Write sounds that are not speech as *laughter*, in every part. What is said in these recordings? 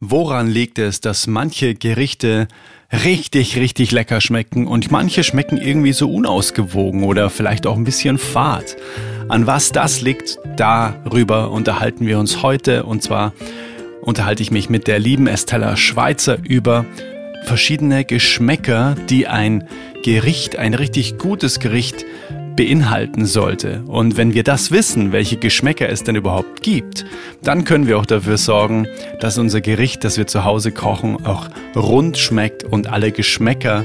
Woran liegt es, dass manche Gerichte richtig, richtig lecker schmecken und manche schmecken irgendwie so unausgewogen oder vielleicht auch ein bisschen fad? An was das liegt, darüber unterhalten wir uns heute und zwar unterhalte ich mich mit der lieben Estella Schweizer über verschiedene Geschmäcker, die ein Gericht, ein richtig gutes Gericht beinhalten sollte. Und wenn wir das wissen, welche Geschmäcker es denn überhaupt gibt, dann können wir auch dafür sorgen, dass unser Gericht, das wir zu Hause kochen, auch rund schmeckt und alle Geschmäcker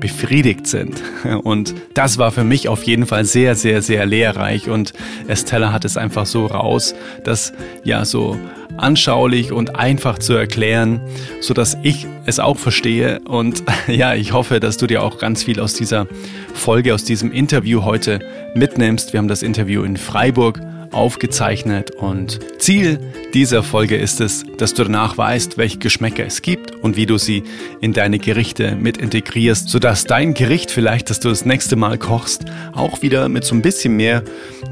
befriedigt sind. *laughs* Und das war für mich auf jeden Fall sehr, sehr, sehr lehrreich. Und Estella hat es einfach so raus, dass ja so anschaulich und einfach zu erklären, so dass ich es auch verstehe. Und *laughs* ja, ich hoffe, dass du dir auch ganz viel aus dieser Folge, aus diesem Interview heute mitnimmst. Wir haben das Interview in Freiburg aufgezeichnet und Ziel dieser Folge ist es, dass du danach weißt, welche Geschmäcker es gibt und wie du sie in deine Gerichte mit integrierst, sodass dein Gericht vielleicht, dass du das nächste Mal kochst, auch wieder mit so ein bisschen mehr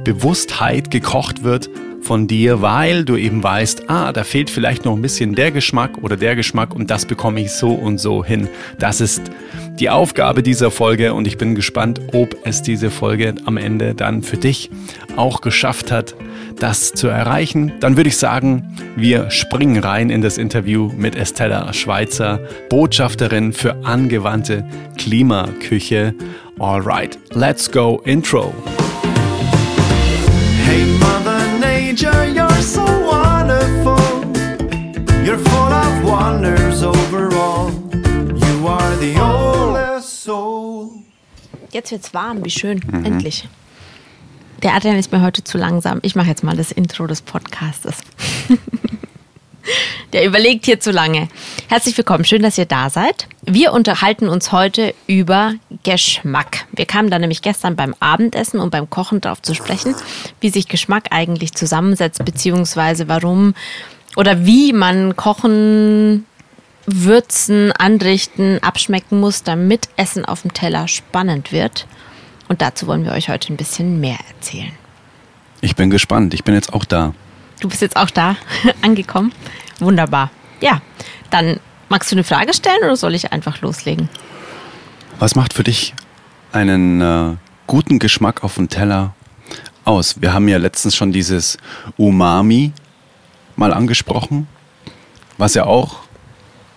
Bewusstheit gekocht wird von dir, weil du eben weißt, ah, da fehlt vielleicht noch ein bisschen der Geschmack oder der Geschmack und das bekomme ich so und so hin. Das ist die Aufgabe dieser Folge und ich bin gespannt, ob es diese Folge am Ende dann für dich auch geschafft hat, das zu erreichen. Dann würde ich sagen, wir springen rein in das Interview mit Estella Schweizer, Botschafterin für angewandte Klimaküche. Alright, let's go Intro. You're full of wonders overall. You are the oldest soul. Jetzt wird's warm, wie schön. Mhm. Endlich. Der Adrian ist mir heute zu langsam. Ich mache jetzt mal das Intro des Podcastes. *laughs* Der überlegt hier zu lange. Herzlich willkommen, schön, dass ihr da seid. Wir unterhalten uns heute über Geschmack. Wir kamen da nämlich gestern beim Abendessen und beim Kochen darauf zu sprechen, wie sich Geschmack eigentlich zusammensetzt, beziehungsweise warum oder wie man Kochen, Würzen, anrichten, abschmecken muss, damit Essen auf dem Teller spannend wird. Und dazu wollen wir euch heute ein bisschen mehr erzählen. Ich bin gespannt. Ich bin jetzt auch da. Du bist jetzt auch da *laughs* angekommen. Wunderbar. Ja, dann magst du eine Frage stellen oder soll ich einfach loslegen? Was macht für dich einen äh, guten Geschmack auf dem Teller aus? Wir haben ja letztens schon dieses Umami mal angesprochen, was ja auch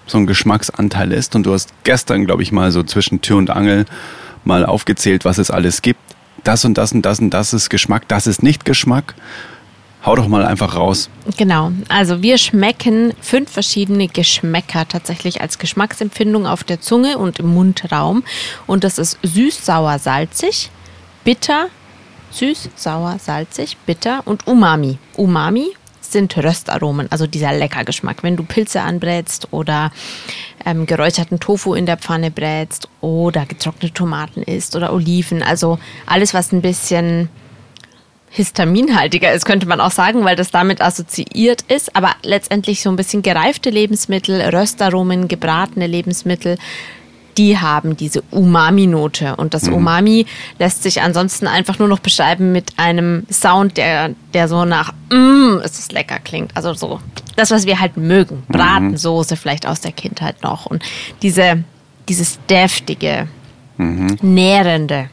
so ein Geschmacksanteil ist. Und du hast gestern, glaube ich, mal so zwischen Tür und Angel mal aufgezählt, was es alles gibt. Das und das und das und das ist Geschmack, das ist nicht Geschmack. Hau doch mal einfach raus. Genau. Also wir schmecken fünf verschiedene Geschmäcker tatsächlich als Geschmacksempfindung auf der Zunge und im Mundraum. Und das ist süß, sauer, salzig, bitter, süß, sauer, salzig, bitter und Umami. Umami sind Röstaromen, also dieser Leckergeschmack. Wenn du Pilze anbrätst oder ähm, geräucherten Tofu in der Pfanne brätst oder getrocknete Tomaten isst oder Oliven, also alles, was ein bisschen histaminhaltiger ist, könnte man auch sagen, weil das damit assoziiert ist, aber letztendlich so ein bisschen gereifte Lebensmittel, Röstaromen, gebratene Lebensmittel, die haben diese Umami-Note. Und das mhm. Umami lässt sich ansonsten einfach nur noch beschreiben mit einem Sound, der, der so nach mm, es ist lecker klingt. Also so das, was wir halt mögen. Mhm. Bratensoße vielleicht aus der Kindheit noch. Und diese, dieses deftige, mhm. nährende.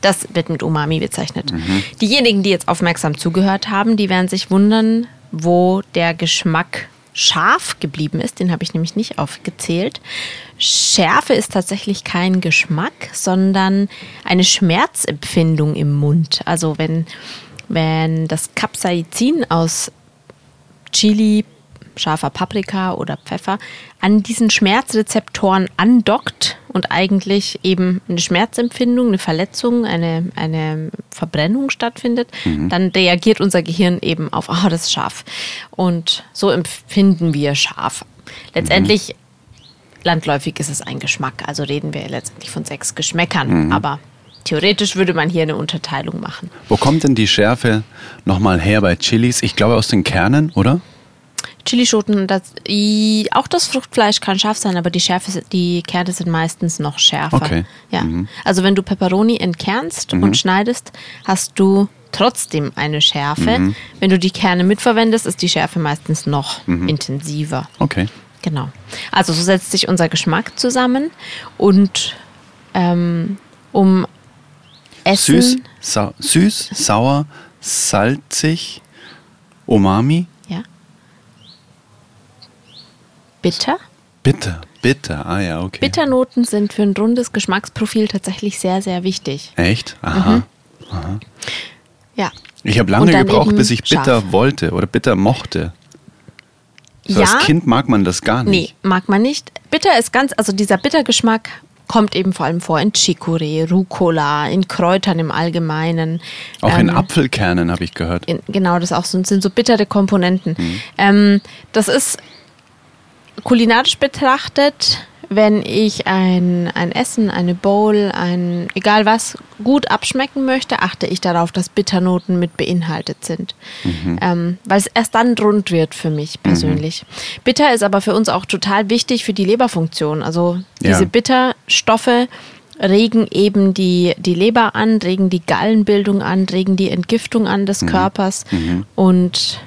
Das wird mit Umami bezeichnet. Mhm. Diejenigen, die jetzt aufmerksam zugehört haben, die werden sich wundern, wo der Geschmack scharf geblieben ist. Den habe ich nämlich nicht aufgezählt. Schärfe ist tatsächlich kein Geschmack, sondern eine Schmerzempfindung im Mund. Also wenn, wenn das Capsaicin aus Chili, scharfer Paprika oder Pfeffer an diesen Schmerzrezeptoren andockt und eigentlich eben eine Schmerzempfindung, eine Verletzung, eine, eine Verbrennung stattfindet, mhm. dann reagiert unser Gehirn eben auf, ah, oh, das ist scharf. Und so empfinden wir scharf. Letztendlich, mhm. landläufig ist es ein Geschmack, also reden wir letztendlich von sechs Geschmäckern, mhm. aber Theoretisch würde man hier eine Unterteilung machen. Wo kommt denn die Schärfe nochmal her bei Chilis? Ich glaube aus den Kernen, oder? Chilischoten, das, auch das Fruchtfleisch kann scharf sein, aber die Schärfe, die Kerne sind meistens noch schärfer. Okay. Ja. Mhm. Also wenn du Peperoni entkernst mhm. und schneidest, hast du trotzdem eine Schärfe. Mhm. Wenn du die Kerne mitverwendest, ist die Schärfe meistens noch mhm. intensiver. Okay. Genau. Also so setzt sich unser Geschmack zusammen und ähm, um Essen. Süß, sau süß, sauer, salzig, Umami, Ja. Bitter. bitter, bitter. Ah ja, okay. Bitternoten sind für ein rundes Geschmacksprofil tatsächlich sehr, sehr wichtig. Echt? Aha. Ja. Ich habe lange gebraucht, bis ich bitter scharf. wollte oder bitter mochte. So ja, als Kind mag man das gar nee, nicht. mag man nicht. Bitter ist ganz, also dieser Bittergeschmack kommt eben vor allem vor in Chicorée, Rucola, in Kräutern im Allgemeinen. Auch in Ähm, Apfelkernen habe ich gehört. in, genau, das auch so, sind so bittere Komponenten. Mhm. Ähm, das ist kulinarisch betrachtet, wenn ich ein, ein Essen, eine Bowl, ein egal was gut abschmecken möchte, achte ich darauf, dass Bitternoten mit beinhaltet sind. Mhm. Ähm, weil es erst dann rund wird für mich persönlich. Bitter ist aber für uns auch total wichtig für die Leberfunktion. Also diese Ja. Bitterstoffe regen eben die, die Leber an, regen die Gallenbildung an, regen die Entgiftung an Mhm. des Körpers und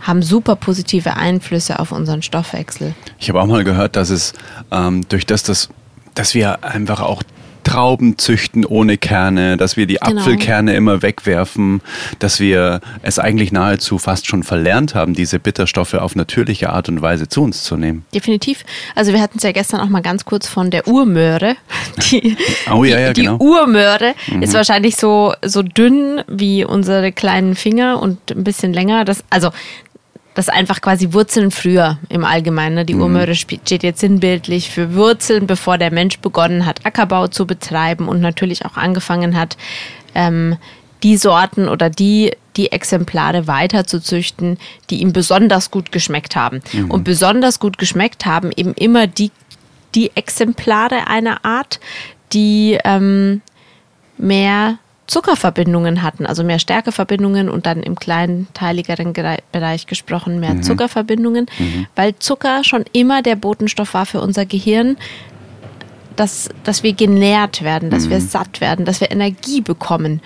haben super positive Einflüsse auf unseren Stoffwechsel. Ich habe auch mal gehört, dass es ähm, durch das, dass, dass wir einfach auch Trauben züchten ohne Kerne, dass wir die Genau. Apfelkerne immer wegwerfen, dass wir es eigentlich nahezu fast schon verlernt haben, diese Bitterstoffe auf natürliche Art und Weise zu uns zu nehmen. Definitiv. Also wir hatten es ja gestern auch mal ganz kurz von der Urmöhre. *laughs* Die, Oh, ja, ja, die, genau. die Urmöhre ist wahrscheinlich so, so dünn wie unsere kleinen Finger und ein bisschen länger. Das, also das einfach quasi Wurzeln früher im Allgemeinen. Ne? Die Urmöhre spe- steht jetzt sinnbildlich für Wurzeln, bevor der Mensch begonnen hat, Ackerbau zu betreiben und natürlich auch angefangen hat, ähm, die Sorten oder die, die Exemplare weiter zu züchten, die ihm besonders gut geschmeckt haben. Und besonders gut geschmeckt haben eben immer die, die Exemplare einer Art, die ähm, mehr Zuckerverbindungen hatten, also mehr Stärkeverbindungen und dann im kleinteiligeren Gere- Bereich gesprochen mehr Zuckerverbindungen, weil Zucker schon immer der Botenstoff war für unser Gehirn, dass, dass wir genährt werden, dass wir satt werden, dass wir Energie bekommen.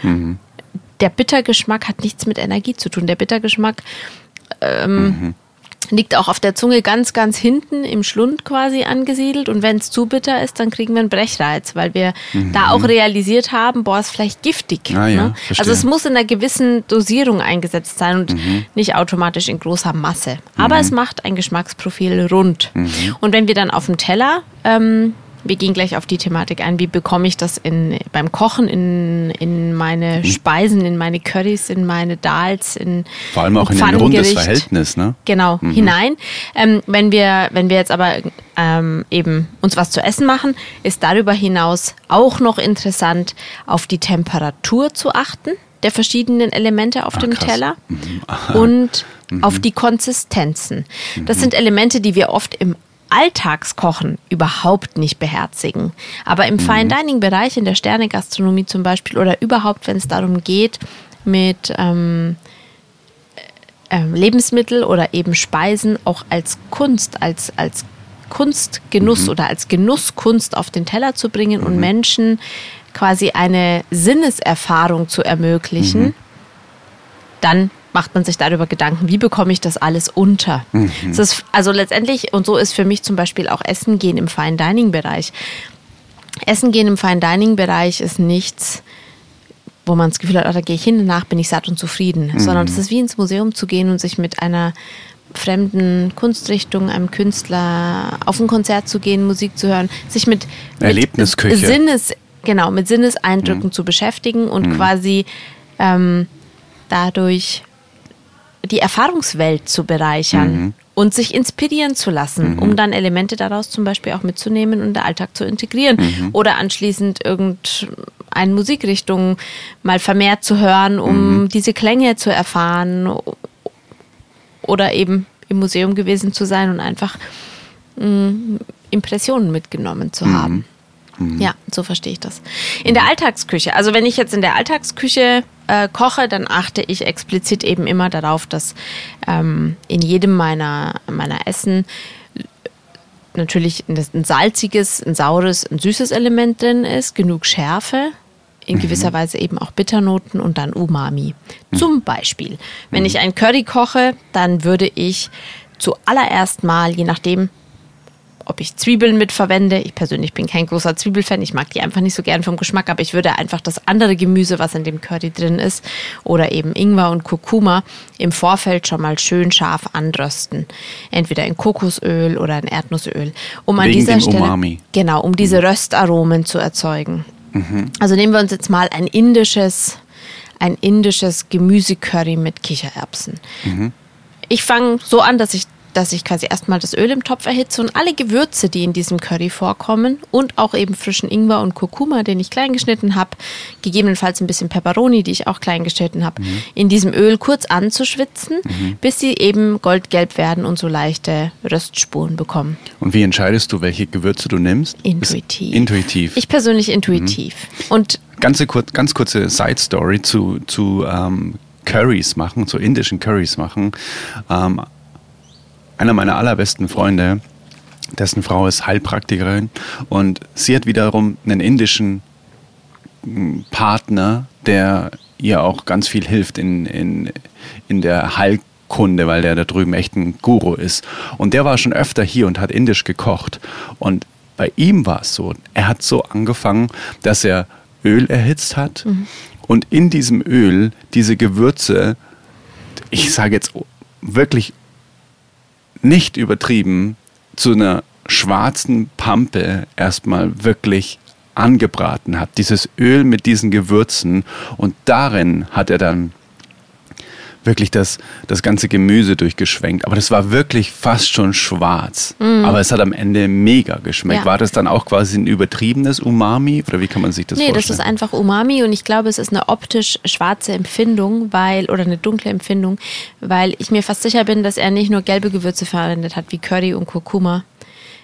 Der Bittergeschmack hat nichts mit Energie zu tun. Der Bittergeschmack ähm, liegt auch auf der Zunge ganz, ganz hinten im Schlund quasi angesiedelt. Und wenn es zu bitter ist, dann kriegen wir einen Brechreiz, weil wir da auch realisiert haben, boah, ist vielleicht giftig. Ah ja, ne? verstehe. Also es muss in einer gewissen Dosierung eingesetzt sein und nicht automatisch in großer Masse. Aber es macht ein Geschmacksprofil rund. Und wenn wir dann auf dem Teller ähm, wir gehen gleich auf die Thematik ein, wie bekomme ich das in, beim Kochen in, in meine Speisen, in meine Currys, in meine Dals, in Vor allem auch in ein rundes. Verhältnis, ne? Genau, hinein. Ähm, wenn, wir, wenn wir jetzt aber ähm, eben uns was zu essen machen, ist darüber hinaus auch noch interessant, auf die Temperatur zu achten der verschiedenen Elemente auf Ah, dem krass. Teller und *laughs* auf die Konsistenzen. Das sind Elemente, die wir oft im Alltagskochen überhaupt nicht beherzigen. Aber im Fine Dining Bereich, in der Sternegastronomie zum Beispiel oder überhaupt, wenn es darum geht, mit ähm, ähm, Lebensmittel oder eben Speisen auch als Kunst, als, als Kunstgenuss oder als Genusskunst auf den Teller zu bringen und Menschen quasi eine Sinneserfahrung zu ermöglichen, dann macht man sich darüber Gedanken, wie bekomme ich das alles unter. Das ist, also letztendlich, und so ist für mich zum Beispiel auch Essen gehen im Fine Dining Bereich. Essen gehen im Fine Dining Bereich ist nichts, wo man das Gefühl hat, oh, da gehe ich hin, danach bin ich satt und zufrieden, sondern es ist wie ins Museum zu gehen und sich mit einer fremden Kunstrichtung, einem Künstler auf ein Konzert zu gehen, Musik zu hören, sich mit, mit Erlebnisküche. Sinnes, genau, mit Sinneseindrücken zu beschäftigen und quasi ähm, dadurch die Erfahrungswelt zu bereichern und sich inspirieren zu lassen, um dann Elemente daraus zum Beispiel auch mitzunehmen und in den Alltag zu integrieren. Oder anschließend irgendeine Musikrichtung mal vermehrt zu hören, um diese Klänge zu erfahren. Oder eben im Museum gewesen zu sein und einfach mh, Impressionen mitgenommen zu haben. Ja, so verstehe ich das. In der Alltagsküche, also wenn ich jetzt in der Alltagsküche äh, koche, dann achte ich explizit eben immer darauf, dass ähm, in jedem meiner, meiner Essen natürlich ein, ein salziges, ein saures, ein süßes Element drin ist, genug Schärfe, in gewisser Weise eben auch Bitternoten und dann Umami. Zum Beispiel, wenn ich ein Curry koche, dann würde ich zuallererst mal, je nachdem, ob ich Zwiebeln mitverwende. Ich persönlich bin kein großer Zwiebelfan. Ich mag die einfach nicht so gern vom Geschmack, aber ich würde einfach das andere Gemüse, was in dem Curry drin ist, oder eben Ingwer und Kurkuma im Vorfeld schon mal schön scharf anrösten. Entweder in Kokosöl oder in Erdnussöl. Um an Wegen dieser Stelle, Umami. genau, um diese Röstaromen zu erzeugen. Also nehmen wir uns jetzt mal ein indisches, ein indisches Gemüsecurry mit Kichererbsen. Ich fange so an, dass ich, dass ich quasi erstmal das Öl im Topf erhitze und alle Gewürze, die in diesem Curry vorkommen und auch eben frischen Ingwer und Kurkuma, den ich klein geschnitten habe, gegebenenfalls ein bisschen Peperoni, die ich auch klein geschnitten habe, in diesem Öl kurz anzuschwitzen, bis sie eben goldgelb werden und so leichte Röstspuren bekommen. Und wie entscheidest du, welche Gewürze du nimmst? Intuitiv. Intuitiv. Ich persönlich intuitiv. Und Ganze ganz kurze Side Story zu, zu ähm, Curries machen, zu indischen Curries machen. Ähm, einer meiner allerbesten Freunde, dessen Frau ist Heilpraktikerin und sie hat wiederum einen indischen m, Partner, der ihr auch ganz viel hilft in, in, in der Heilkunde, weil der da drüben echt ein Guru ist. Und der war schon öfter hier und hat indisch gekocht. Und bei ihm war es so, er hat so angefangen, dass er Öl erhitzt hat und in diesem Öl diese Gewürze, ich sage jetzt wirklich nicht übertrieben, zu einer schwarzen Pampe erstmal wirklich angebraten hat. Dieses Öl mit diesen Gewürzen und darin hat er dann wirklich das, das ganze Gemüse durchgeschwenkt. Aber das war wirklich fast schon schwarz. Aber es hat am Ende mega geschmeckt. Ja. War das dann auch quasi ein übertriebenes Umami oder wie kann man sich das nee, das vorstellen? ist einfach Umami und ich glaube, es ist eine optisch schwarze Empfindung, weil oder eine dunkle Empfindung, weil ich mir fast sicher bin, dass er nicht nur gelbe Gewürze verwendet hat wie Curry und Kurkuma,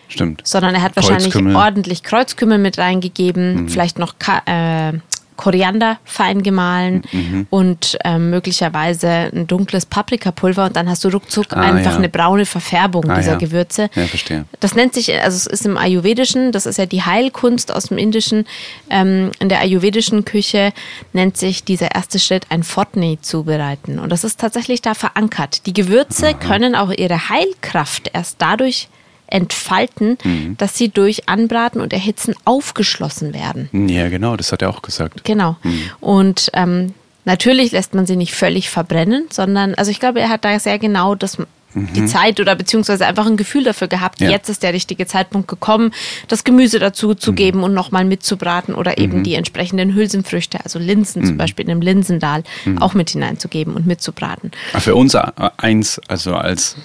Stimmt. sondern er hat wahrscheinlich. Mhm. ordentlich Kreuzkümmel mit reingegeben, vielleicht noch Ka äh, Koriander fein gemahlen Mhm. und ähm, möglicherweise ein dunkles Paprikapulver und dann hast du ruckzuck Ah, einfach ja. eine braune Verfärbung Ah, dieser ja. Gewürze. Ja, verstehe. Das nennt sich, also es ist im Ayurvedischen, das ist ja die Heilkunst aus dem Indischen, ähm, in der ayurvedischen Küche nennt sich dieser erste Schritt ein Fotni zubereiten. Und das ist tatsächlich da verankert. Die Gewürze können auch ihre Heilkraft erst dadurch entfalten, Mhm. dass sie durch Anbraten und Erhitzen aufgeschlossen werden. Ja, genau, das hat er auch gesagt. Genau. Mhm. Und ähm, natürlich lässt man sie nicht völlig verbrennen, sondern, also ich glaube, er hat da sehr genau das, die Zeit oder beziehungsweise einfach ein Gefühl dafür gehabt, Mhm. Ja. jetzt ist der richtige Zeitpunkt gekommen, das Gemüse dazu Mhm. zu geben und nochmal mitzubraten oder eben die entsprechenden Hülsenfrüchte, also Linsen Mhm. zum Beispiel in einem Linsendahl, auch mit hineinzugeben und mitzubraten. Aber Für uns eins, also als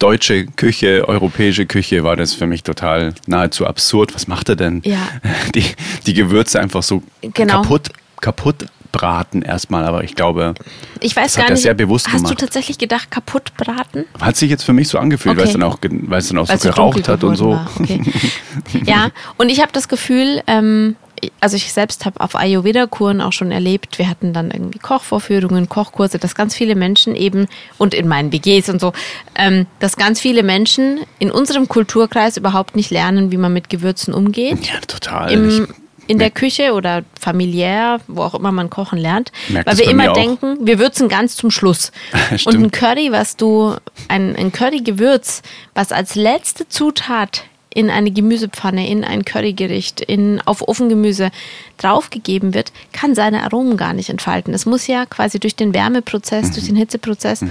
deutsche Küche, europäische Küche, war das für mich total nahezu absurd. Was macht er denn? Ja. *laughs* Die, die Gewürze einfach so Genau. kaputt, kaputt braten erstmal, aber ich glaube, Ich weiß Das gar nicht, sehr bewusst hast du gemacht. tatsächlich gedacht, kaputt braten? hat sich jetzt für mich so angefühlt, weil es Okay. dann auch, ge- weil es dann auch Weil so geraucht hat und so. Okay. *laughs* ja, und ich habe das Gefühl, ähm, also ich selbst habe auf Ayurveda-Kuren auch schon erlebt, wir hatten dann irgendwie Kochvorführungen, Kochkurse, dass ganz viele Menschen eben, und in meinen WGs und so, ähm, dass ganz viele Menschen in unserem Kulturkreis überhaupt nicht lernen, wie man mit Gewürzen umgeht. Ja, total. Im, Ich- in der Küche oder familiär, wo auch immer man kochen lernt, weil wir immer denken, wir würzen ganz zum Schluss. *laughs* Und ein Curry, was du, ein, ein Curry-Gewürz, was als letzte Zutat in eine Gemüsepfanne, in ein Currygericht, in, auf Ofengemüse draufgegeben wird, kann seine Aromen gar nicht entfalten. Es muss ja quasi durch den Wärmeprozess, Mhm. durch den Hitzeprozess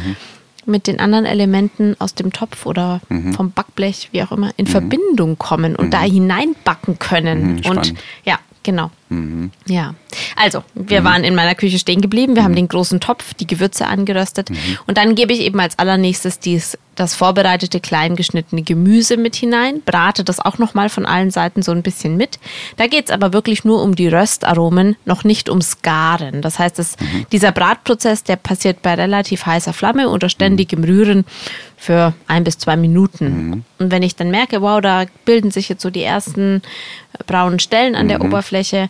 mit den anderen Elementen aus dem Topf oder Mhm. vom Backblech, wie auch immer, in Verbindung kommen und da hineinbacken können. Mhm, und ja, genau. Mhm. Ja, also wir waren in meiner Küche stehen geblieben. Wir haben den großen Topf, die Gewürze angeröstet und dann gebe ich eben als allernächstes dies, das vorbereitete klein geschnittene Gemüse mit hinein, brate das auch nochmal von allen Seiten so ein bisschen mit. Da geht es aber wirklich nur um die Röstaromen, noch nicht ums Garen. Das heißt, das, dieser Bratprozess, der passiert bei relativ heißer Flamme unter ständigem Rühren für ein bis zwei Minuten. Und wenn ich dann merke, wow, da bilden sich jetzt so die ersten braunen Stellen an der Oberfläche,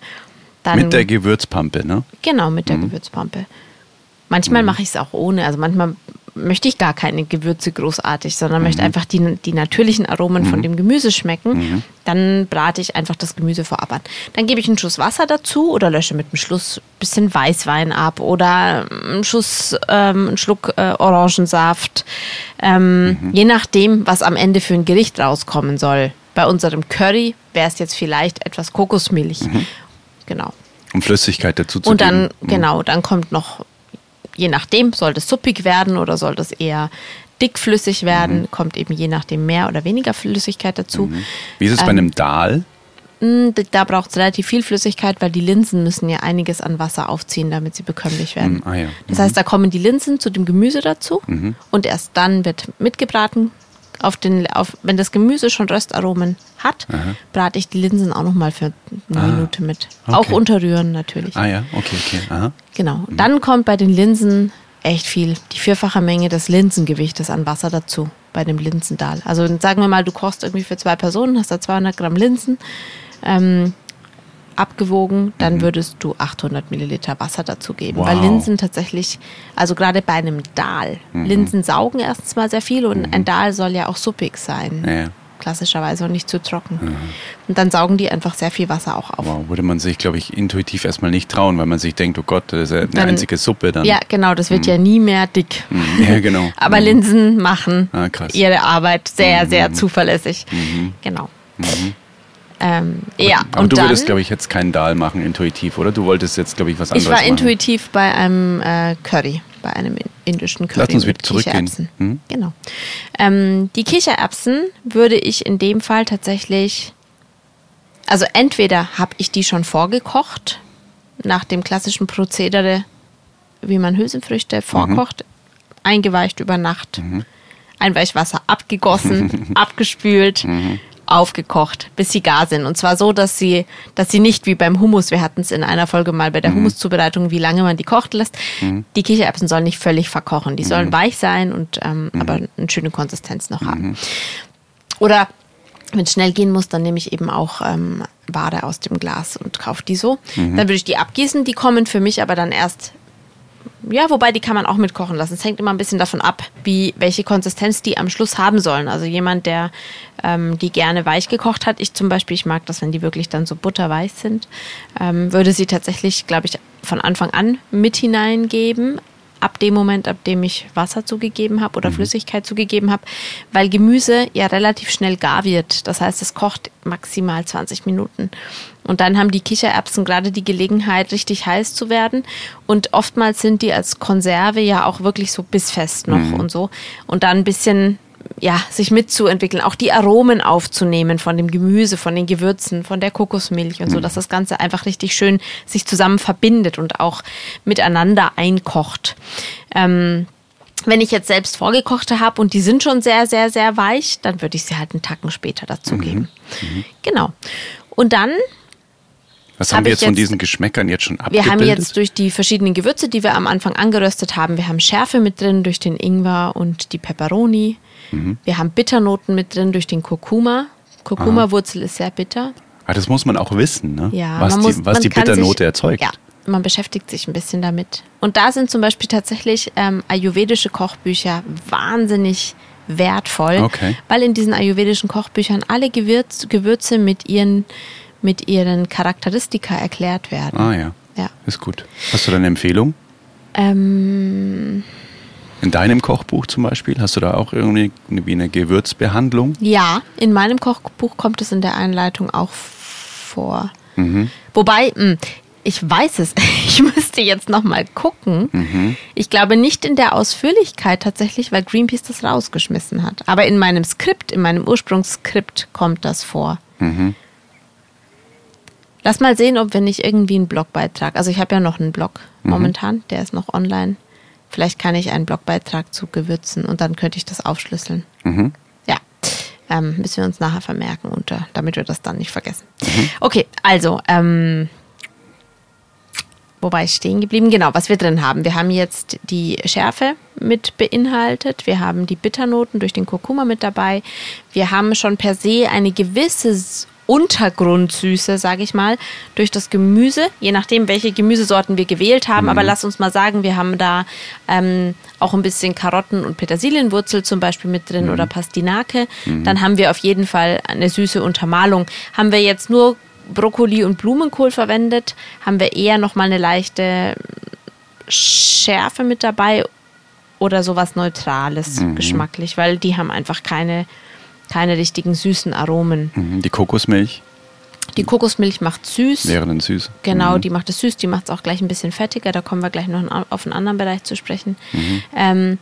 dann Mit der Gewürzpampe, ne? genau mit der Gewürzpampe. Manchmal mache ich es auch ohne. Also manchmal möchte ich gar keine Gewürze großartig, sondern möchte einfach die, die natürlichen Aromen von dem Gemüse schmecken, dann brate ich einfach das Gemüse vorab an. Dann gebe ich einen Schuss Wasser dazu oder lösche mit einem Schluss ein bisschen Weißwein ab oder einen Schuss, ähm, einen Schluck äh, Orangensaft, ähm, je nachdem, was am Ende für ein Gericht rauskommen soll. Bei unserem Curry wäre es jetzt vielleicht etwas Kokosmilch. Genau. Um Flüssigkeit dazu zu Und dann, geben. Mhm. genau, dann kommt noch, je nachdem, soll das suppig werden oder soll das eher dickflüssig werden, Mhm. kommt eben je nachdem mehr oder weniger Flüssigkeit dazu. Wie ist es Ähm, bei einem Dahl? Mm, Da braucht es relativ viel Flüssigkeit, weil die Linsen müssen ja einiges an Wasser aufziehen, damit sie bekömmlich werden. Mm, ah ja. Das heißt, da kommen die Linsen zu dem Gemüse dazu und erst dann wird mitgebraten. Auf den, auf, wenn das Gemüse schon Röstaromen hat, brate ich die Linsen auch noch mal für eine Minute mit. Auch okay. unterrühren natürlich. Ah ja, okay, okay. Aha. Genau. Dann kommt bei den Linsen echt viel, die vierfache Menge des Linsengewichtes an Wasser dazu bei dem Linsendahl. Also sagen wir mal, du kochst irgendwie für zwei Personen, hast da 200 Gramm Linsen ähm, abgewogen, dann würdest du 800 Milliliter Wasser dazu geben. Wow. Weil Linsen tatsächlich, also gerade bei einem Dahl, Linsen saugen erstens mal sehr viel und ein Dahl soll ja auch suppig sein. Ja. Klassischerweise und nicht zu trocken. Und dann saugen die einfach sehr viel Wasser auch auf. Wow, würde man sich, glaube ich, intuitiv erstmal nicht trauen, weil man sich denkt, oh Gott, das ist ja eine Dann- einzige Suppe dann. Ja, genau, das wird ja nie mehr dick. Mhm. Ja, genau. *laughs* Aber Mhm. Linsen machen Ah, ihre Arbeit sehr, sehr zuverlässig. Genau. Ähm, ja, Aber und du dann, würdest, glaube ich, jetzt keinen Dahl machen, intuitiv, oder? Du wolltest jetzt, glaube ich, was anderes ich war machen. intuitiv bei einem äh, Curry, bei einem in- indischen Curry. Lass uns wieder zurückgehen. Hm? Genau. Ähm, die Kichererbsen würde ich in dem Fall tatsächlich, also entweder habe ich die schon vorgekocht, nach dem klassischen Prozedere, wie man Hülsenfrüchte vorkocht, eingeweicht über Nacht, Einweichwasser abgegossen, *laughs* abgespült, aufgekocht, bis sie gar sind. Und zwar so, dass sie, dass sie nicht wie beim Hummus, wir hatten es in einer Folge mal bei der Hummuszubereitung, wie lange man die kocht lässt. Die Kichererbsen sollen nicht völlig verkochen. Die sollen weich sein und ähm, aber eine schöne Konsistenz noch haben. Oder wenn es schnell gehen muss, dann nehme ich eben auch ähm, Ware aus dem Glas und kaufe die so. Dann würde ich die abgießen. Die kommen für mich aber dann erst ja, wobei die kann man auch mitkochen lassen. Es hängt immer ein bisschen davon ab, wie welche Konsistenz die am Schluss haben sollen. Also jemand, der ähm, die gerne weich gekocht hat, ich zum Beispiel, ich mag das, wenn die wirklich dann so butterweich sind, ähm, würde sie tatsächlich, glaube ich, von Anfang an mit hineingeben. Ab dem Moment, ab dem ich Wasser zugegeben habe oder Flüssigkeit zugegeben habe, weil Gemüse ja relativ schnell gar wird. Das heißt, es kocht maximal 20 Minuten. Und dann haben die Kichererbsen gerade die Gelegenheit, richtig heiß zu werden. Und oftmals sind die als Konserve ja auch wirklich so bissfest noch und so. Und dann ein bisschen, ja, sich mitzuentwickeln, auch die Aromen aufzunehmen von dem Gemüse, von den Gewürzen, von der Kokosmilch und so, dass das Ganze einfach richtig schön sich zusammen verbindet und auch miteinander einkocht. Ähm, wenn ich jetzt selbst vorgekochte habe und die sind schon sehr, sehr, sehr weich, dann würde ich sie halt einen Tacken später dazugeben. Genau. Und dann Was haben Hab wir jetzt von diesen Geschmäckern jetzt schon wir abgebildet? haben jetzt durch die verschiedenen Gewürze, die wir am Anfang angeröstet haben, wir haben Schärfe mit drin durch den Ingwer und die Peperoni. Mhm. Wir haben Bitternoten mit drin durch den Kurkuma. Kurkuma-Wurzel ist sehr bitter. ah, das muss man auch wissen, ne? Ja, was die, muss, was die Bitternote sich, erzeugt. Ja, man beschäftigt sich ein bisschen damit. Und da sind zum Beispiel tatsächlich ähm, ayurvedische Kochbücher wahnsinnig wertvoll, Okay. weil in diesen ayurvedischen Kochbüchern alle Gewürz, Gewürze mit ihren, mit ihren Charakteristika erklärt werden. Ah ja, Ja. ist gut. Hast du da eine Empfehlung? Ähm, In deinem Kochbuch zum Beispiel? Hast du da auch irgendwie wie eine Gewürzbehandlung? ja, in meinem Kochbuch kommt es in der Einleitung auch vor. Mhm. Wobei, mh, ich weiß es, *laughs* ich müsste jetzt noch mal gucken. Mhm. Ich glaube nicht in der Ausführlichkeit tatsächlich, weil Greenpeace das rausgeschmissen hat. Aber in meinem Skript, in meinem Ursprungsskript kommt das vor. Mhm. Lass mal sehen, ob wir nicht irgendwie einen Blogbeitrag, also ich habe ja noch einen Blog Mhm. momentan, der ist noch online. Vielleicht kann ich einen Blogbeitrag zu Gewürzen und dann könnte ich das aufschlüsseln. Mhm. Ja, ähm, müssen wir uns nachher vermerken, unter, damit wir das dann nicht vergessen. Mhm. Okay, also, ähm, wobei ich stehen geblieben? Genau, was wir drin haben. Wir haben jetzt die Schärfe mit beinhaltet. Wir haben die Bitternoten durch den Kurkuma mit dabei. Wir haben schon per se eine gewisse Untergrundsüße, sage ich mal, durch das Gemüse, je nachdem, welche Gemüsesorten wir gewählt haben. Mhm. Aber lass uns mal sagen, wir haben da ähm, auch ein bisschen Karotten und Petersilienwurzel zum Beispiel mit drin mhm. oder Pastinake. Mhm. Dann haben wir auf jeden Fall eine süße Untermalung. Haben wir jetzt nur Brokkoli und Blumenkohl verwendet, haben wir eher nochmal eine leichte Schärfe mit dabei oder sowas Neutrales mhm. geschmacklich, weil die haben einfach keine, keine richtigen süßen Aromen. Mhm. Die Kokosmilch? Die Kokosmilch macht süß. Wäre dann süß. Genau, mhm. die macht es süß, die macht es auch gleich ein bisschen fettiger. Da kommen wir gleich noch auf einen anderen Bereich zu sprechen. Mhm. Ähm,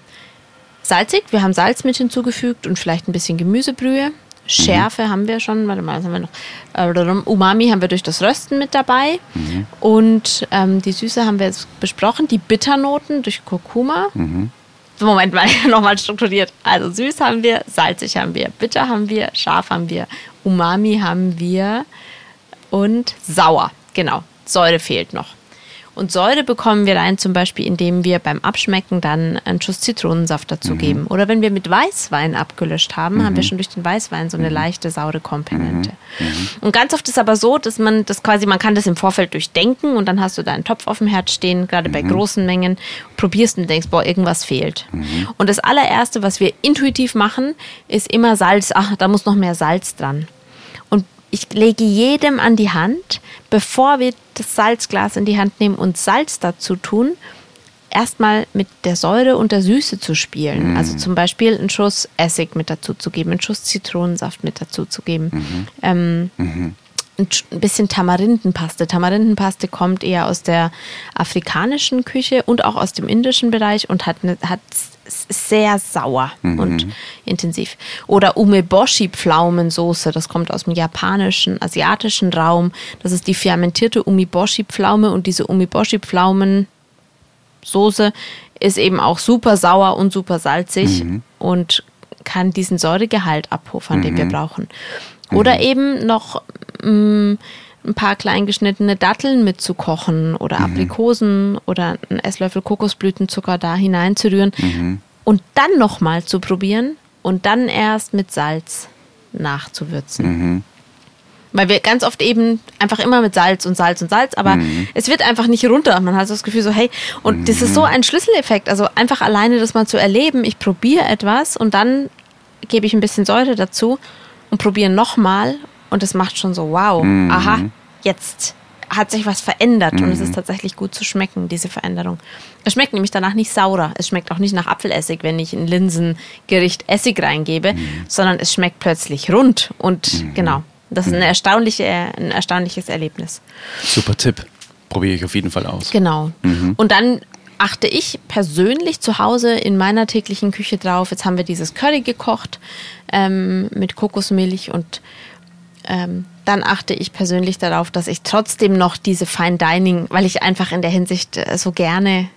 salzig, wir haben Salz mit hinzugefügt und vielleicht ein bisschen Gemüsebrühe. Schärfe mhm. haben wir schon, warte mal, was haben wir noch? Äh, Umami haben wir durch das Rösten mit dabei. Mhm. Und ähm, die Süße haben wir jetzt besprochen. Die Bitternoten durch Kurkuma. Mhm. Moment mal, *laughs* nochmal strukturiert. Also süß haben wir, salzig haben wir, bitter haben wir, scharf haben wir, Umami haben wir und sauer. Genau, Säure fehlt noch. Und Säure bekommen wir rein zum Beispiel, indem wir beim Abschmecken dann einen Schuss Zitronensaft dazu mhm. geben. Oder wenn wir mit Weißwein abgelöscht haben, mhm. haben wir mhm. schon durch den Weißwein so eine mhm. leichte saure Komponente. Mhm. mhm. Und ganz oft ist aber so, dass man das quasi, man kann das im Vorfeld durchdenken und dann hast du deinen Topf auf dem Herd stehen, gerade bei großen Mengen, probierst und denkst, boah, irgendwas fehlt. Und das allererste, was wir intuitiv machen, ist immer Salz. Ach, da muss noch mehr Salz dran ich lege jedem an die Hand, bevor wir das Salzglas in die Hand nehmen und Salz dazu tun, erstmal mit der Säure und der Süße zu spielen. Mhm. Also zum Beispiel einen Schuss Essig mit dazu zu geben, einen Schuss Zitronensaft mit dazu zu geben. Mhm. Ähm, mhm. Ein bisschen Tamarindenpaste. Tamarindenpaste kommt eher aus der afrikanischen Küche und auch aus dem indischen Bereich und hat, eine, hat sehr sauer mhm. und intensiv. Oder Umeboshi-Pflaumensoße, das kommt aus dem japanischen, asiatischen Raum. Das ist die fermentierte Umeboshi-Pflaume und diese Umeboshi-Pflaumensoße ist eben auch super sauer und super salzig mhm. und kann diesen Säuregehalt abpuffern, mhm. den wir mhm. brauchen. Oder mhm. eben noch mh, mm, ein paar kleingeschnittene Datteln mitzukochen oder mhm. Aprikosen oder einen Esslöffel Kokosblütenzucker da hineinzurühren mhm. und dann nochmal zu probieren und dann erst mit Salz nachzuwürzen. Mhm. Weil wir ganz oft eben einfach immer mit Salz und Salz und Salz, aber mhm. es wird einfach nicht runter. Man hat so das Gefühl so, hey, und mhm. das ist so ein Schlüsseleffekt. Also einfach alleine das mal zu erleben, ich probiere etwas und dann gebe ich ein bisschen Säure dazu und probiere nochmal und es macht schon so, wow, mhm. aha, jetzt hat sich was verändert mhm. und es ist mhm. tatsächlich gut zu schmecken, diese Veränderung. Es schmeckt nämlich danach nicht saurer. Es schmeckt auch nicht nach Apfelessig, wenn ich in Linsengericht Essig reingebe, mhm. sondern es schmeckt plötzlich rund und mhm. genau. Das ist eine mhm. erstaunliche, ein erstaunliches Erlebnis. Super Tipp. Probiere ich auf jeden Fall aus. Genau. Mhm. Und dann achte ich persönlich zu Hause in meiner täglichen Küche drauf. Jetzt haben wir dieses Curry gekocht ähm, mit Kokosmilch und ähm, dann achte ich persönlich darauf, dass ich trotzdem noch diese Fine Dining, weil ich einfach in der Hinsicht äh, so gerne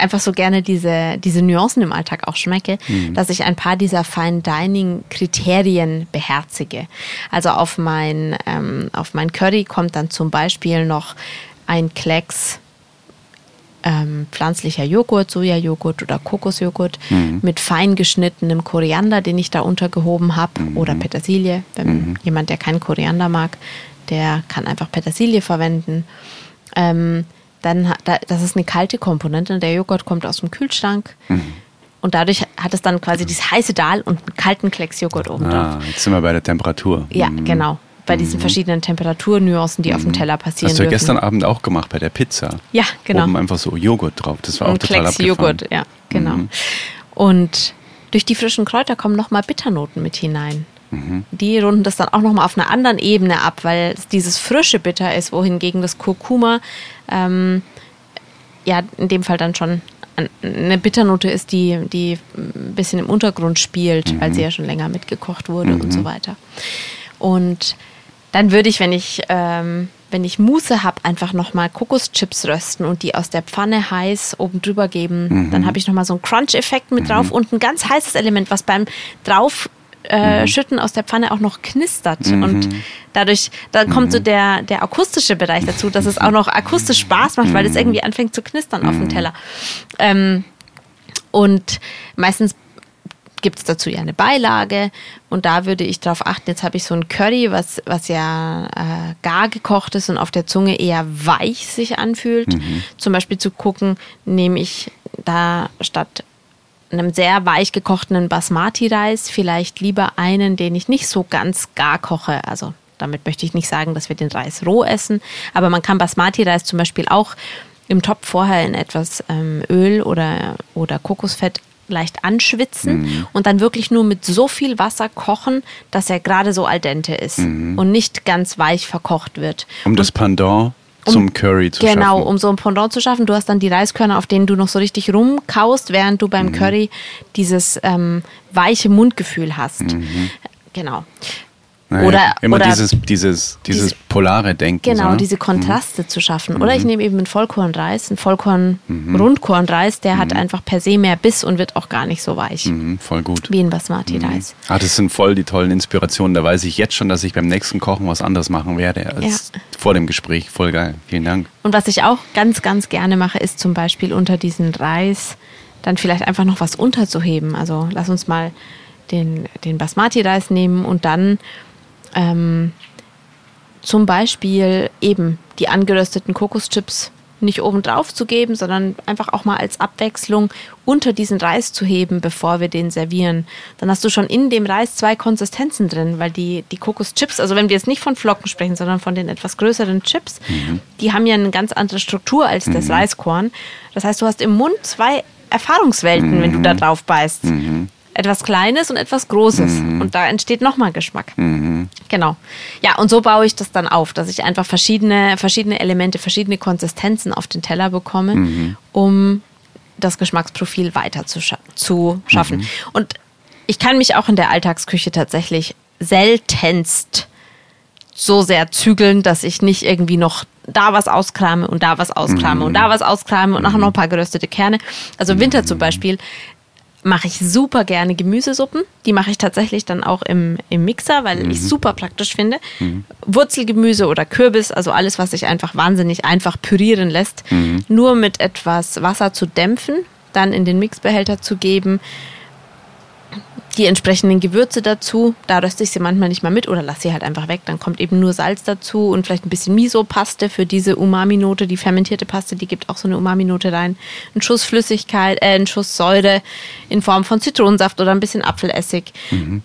einfach so gerne diese, diese Nuancen im Alltag auch schmecke, mhm. dass ich ein paar dieser Fine Dining Kriterien beherzige. Also auf mein, ähm, auf mein Curry kommt dann zum Beispiel noch ein Klecks ähm, pflanzlicher Joghurt, Sojajoghurt oder Kokosjoghurt mhm. mit fein geschnittenem Koriander, den ich da untergehoben habe, mhm. oder Petersilie. Wenn mhm. jemand, der keinen Koriander mag, der kann einfach Petersilie verwenden. Ähm, dann, das ist eine kalte Komponente. Der Joghurt kommt aus dem Kühlschrank. Mhm. Und dadurch hat es dann quasi dieses heiße Dahl und einen kalten Klecksjoghurt oben ah, drauf. Jetzt sind wir bei der Temperatur. Ja, mhm. genau bei diesen mhm. verschiedenen Temperaturnuancen, die mhm. auf dem mhm. Teller passieren. Hast du ja gestern Abend auch gemacht bei der Pizza. Ja, genau. Oben einfach so Joghurt drauf. Das war auch Und total Klecks abgefahren. Joghurt, ja, genau. Mhm. Und durch die frischen Kräuter kommen nochmal Bitternoten mit hinein. Mhm. Die runden das dann auch nochmal auf einer anderen Ebene ab, weil es dieses frische Bitter ist, wohingegen das Kurkuma ähm, ja in dem Fall dann schon eine Bitternote ist, die, die ein bisschen im Untergrund spielt, mhm. weil sie ja schon länger mitgekocht wurde mhm. und so weiter. Und dann würde ich, wenn ich, ähm, wenn ich Muße habe, einfach nochmal Kokoschips rösten und die aus der Pfanne heiß oben drüber geben. Mhm. Dann habe ich nochmal so einen Crunch-Effekt mit drauf mhm. und ein ganz heißes Element, was beim drauf äh, mhm. Schütten aus der Pfanne auch noch knistert. Mhm. Und dadurch, da kommt so mhm. der, der akustische Bereich dazu, dass es auch noch akustisch Spaß macht, weil es mhm. irgendwie anfängt zu knistern auf dem Teller. Ähm, und meistens gibt es dazu ja eine Beilage und da würde ich darauf achten, jetzt habe ich so ein Curry, was, was ja äh, gar gekocht ist und auf der Zunge eher weich sich anfühlt. Mhm. Zum Beispiel zu gucken, nehme ich da statt einem sehr weich gekochten Basmati-Reis vielleicht lieber einen, den ich nicht so ganz gar koche. Also damit möchte ich nicht sagen, dass wir den Reis roh essen, aber man kann Basmati-Reis zum Beispiel auch im Topf vorher in etwas ähm, Öl oder, oder Kokosfett leicht anschwitzen mhm. und dann wirklich nur mit so viel Wasser kochen, dass er gerade so al dente ist mhm. und nicht ganz weich verkocht wird. Um das Pendant um, zum Curry zu genau, schaffen. Genau, um so ein Pendant zu schaffen. Du hast dann die Reiskörner, auf denen du noch so richtig rumkaust, während du beim mhm. Curry dieses ähm, weiche Mundgefühl hast. Mhm. Genau. Naja, oder immer oder dieses, dieses, dieses diese, polare Denken. Genau, so, ne? diese Kontraste mhm. zu schaffen. Oder ich mhm. nehme eben einen Vollkornreis, einen Vollkorn-Rundkornreis, mhm. der hat mhm. einfach per se mehr Biss und wird auch gar nicht so weich. Mhm, voll gut. Wie ein Basmati-Reis. Ah, das sind voll die tollen Inspirationen. Da weiß ich jetzt schon, dass ich beim nächsten Kochen was anderes machen werde als ja. vor dem Gespräch. Voll geil. Vielen Dank. Und was ich auch ganz, ganz gerne mache, ist zum Beispiel unter diesen Reis dann vielleicht einfach noch was unterzuheben. Also lass uns mal den, den Basmati-Reis nehmen und dann ähm, zum Beispiel eben die angerösteten Kokoschips nicht oben drauf zu geben, sondern einfach auch mal als Abwechslung unter diesen Reis zu heben, bevor wir den servieren. Dann hast du schon in dem Reis zwei Konsistenzen drin, weil die, die Kokoschips, also wenn wir jetzt nicht von Flocken sprechen, sondern von den etwas größeren Chips, mhm. die haben ja eine ganz andere Struktur als mhm. das Reiskorn. Das heißt, du hast im Mund zwei Erfahrungswelten, mhm. wenn du da drauf beißt. Mhm etwas Kleines und etwas Großes. Mhm. Und da entsteht nochmal Geschmack. Mhm. Genau. Ja, und so baue ich das dann auf, dass ich einfach verschiedene, verschiedene Elemente, verschiedene Konsistenzen auf den Teller bekomme, mhm. um das Geschmacksprofil weiter zu, scha zu schaffen. Mhm. Und ich kann mich auch in der Alltagsküche tatsächlich seltenst so sehr zügeln, dass ich nicht irgendwie noch da was auskrame und da was auskrame und da mhm. was auskrame und nachher noch ein paar geröstete Kerne. Also Winter zum Beispiel mache ich super gerne Gemüsesuppen. Die mache ich tatsächlich dann auch im, im Mixer, weil mhm. ich super praktisch finde. Mhm. Wurzelgemüse oder Kürbis, also alles, was sich einfach wahnsinnig einfach pürieren lässt, mhm. nur mit etwas Wasser zu dämpfen, dann in den Mixbehälter zu geben, die entsprechenden Gewürze dazu. Da röste ich sie manchmal nicht mal mit oder lasse sie halt einfach weg. Dann kommt eben nur Salz dazu und vielleicht ein bisschen Miso-Paste für diese Umami-Note. Die fermentierte Paste, die gibt auch so eine Umami-Note rein. Ein Schuss Flüssigkeit, äh, ein Schuss Säure in Form von Zitronensaft oder ein bisschen Apfelessig. Mhm.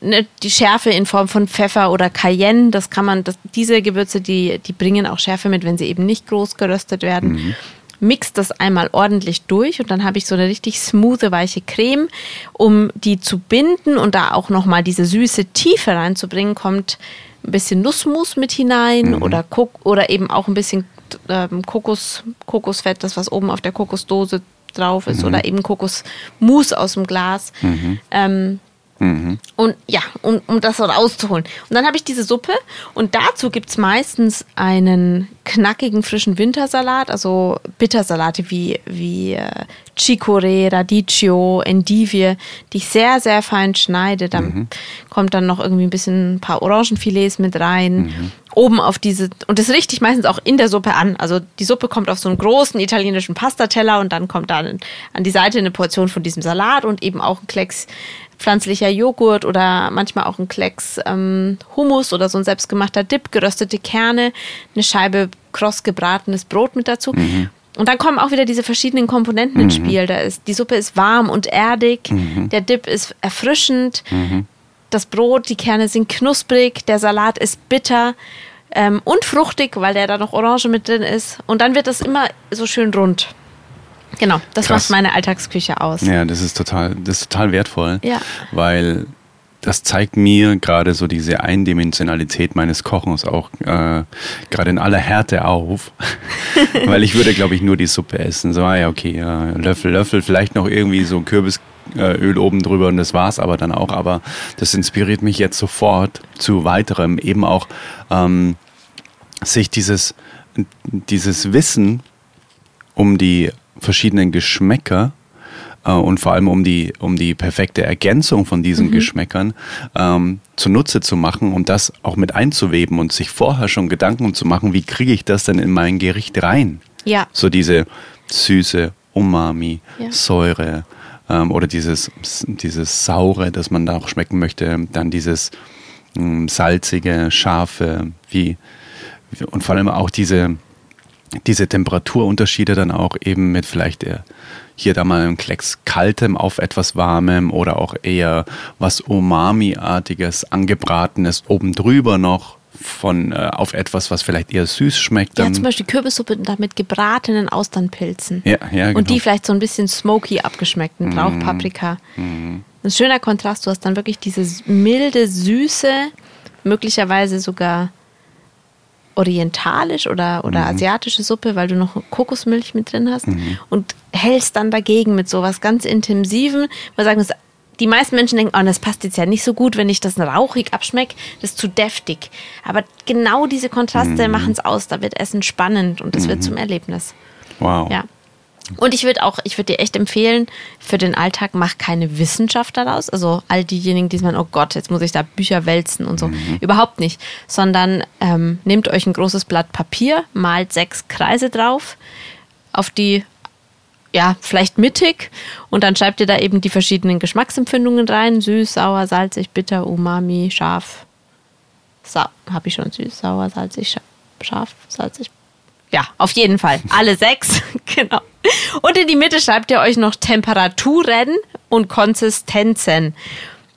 Ne, die Schärfe in Form von Pfeffer oder Cayenne, das kann man, das, diese Gewürze, die, die bringen auch Schärfe mit, wenn sie eben nicht groß geröstet werden. Mhm mixt das einmal ordentlich durch und dann habe ich so eine richtig smooth, weiche Creme. Um die zu binden und da auch nochmal diese süße Tiefe reinzubringen, kommt ein bisschen Nussmus mit hinein mhm. oder, Kok oder eben auch ein bisschen ähm, Kokos, Kokosfett, das was oben auf der Kokosdose drauf ist, mhm. oder eben Kokosmus aus dem Glas. Mhm. Ähm, Mhm. Und ja, um, um das rauszuholen. Und dann habe ich diese Suppe und dazu gibt es meistens einen knackigen frischen Wintersalat, also Bittersalate wie, wie äh, Chicorée, Radicchio, Endivie, die ich sehr, sehr fein schneide. Dann mhm. kommt dann noch irgendwie ein bisschen ein paar Orangenfilets mit rein. Mhm. Oben auf diese, und das richte ich meistens auch in der Suppe an. Also die Suppe kommt auf so einen großen italienischen Pastateller und dann kommt dann an die Seite eine Portion von diesem Salat und eben auch ein Klecks pflanzlicher Joghurt oder manchmal auch ein Klecks ähm, Hummus oder so ein selbstgemachter Dip, geröstete Kerne, eine Scheibe kross gebratenes Brot mit dazu. Mhm. Und dann kommen auch wieder diese verschiedenen Komponenten mhm. ins Spiel. Da ist, die Suppe ist warm und erdig, mhm. der Dip ist erfrischend, mhm. das Brot, die Kerne sind knusprig, der Salat ist bitter ähm, und fruchtig, weil der da noch Orange mit drin ist. Und dann wird das immer so schön rund. Genau, das Krass. macht meine Alltagsküche aus. Ja, das ist total, das ist total wertvoll. Ja. Weil das zeigt mir gerade so diese Eindimensionalität meines Kochens auch äh, gerade in aller Härte auf. *laughs* Weil ich würde, glaube ich, nur die Suppe essen. So, ah ja, okay, ja, Löffel, Löffel, vielleicht noch irgendwie so Kürbisöl oben drüber und das war's aber dann auch. Aber das inspiriert mich jetzt sofort zu weiterem, eben auch ähm, sich dieses, dieses Wissen um die verschiedenen Geschmäcker äh, und vor allem um die, um die perfekte Ergänzung von diesen mhm. Geschmäckern ähm, zunutze zu machen und das auch mit einzuweben und sich vorher schon Gedanken zu machen, wie kriege ich das denn in mein Gericht rein? Ja. So diese süße Umami, ja. Säure, ähm, oder dieses, dieses Saure, das man da auch schmecken möchte, dann dieses ähm, salzige, scharfe, wie, und vor allem auch diese, diese Temperaturunterschiede dann auch eben mit vielleicht der, hier da mal ein Klecks kaltem auf etwas warmem oder auch eher was Umami-artiges, angebratenes oben drüber noch von äh, auf etwas, was vielleicht eher süß schmeckt. Ja, zum Beispiel Kürbissuppe mit gebratenen Austernpilzen. Ja, ja, genau. Und die vielleicht so ein bisschen smoky abgeschmeckten, mhm. Rauchpaprika. Mhm. Ein schöner Kontrast, du hast dann wirklich diese milde, süße, möglicherweise sogar orientalisch oder, oder mhm. asiatische Suppe, weil du noch Kokosmilch mit drin hast mhm. und hältst dann dagegen mit sowas ganz Intensivem. Sagen, das die meisten Menschen denken, oh, das passt jetzt ja nicht so gut, wenn ich das rauchig abschmecke, das ist zu deftig. Aber genau diese Kontraste mhm. machen es aus, da wird Essen spannend und es mhm. wird zum Erlebnis. Wow. Ja. Und ich würde auch, ich würde dir echt empfehlen, für den Alltag mach keine Wissenschaft daraus. Also all diejenigen, die sagen, oh Gott, jetzt muss ich da Bücher wälzen und so. Mhm. Überhaupt nicht. Sondern ähm, nehmt euch ein großes Blatt Papier, malt sechs Kreise drauf, auf die ja, vielleicht mittig und dann schreibt ihr da eben die verschiedenen Geschmacksempfindungen rein. Süß, sauer, salzig, bitter, umami, scharf. Sa Habe ich schon süß, sauer, salzig, scharf, salzig. Ja, auf jeden Fall. Alle sechs. *laughs* genau. Und in die Mitte schreibt ihr euch noch Temperaturen und Konsistenzen.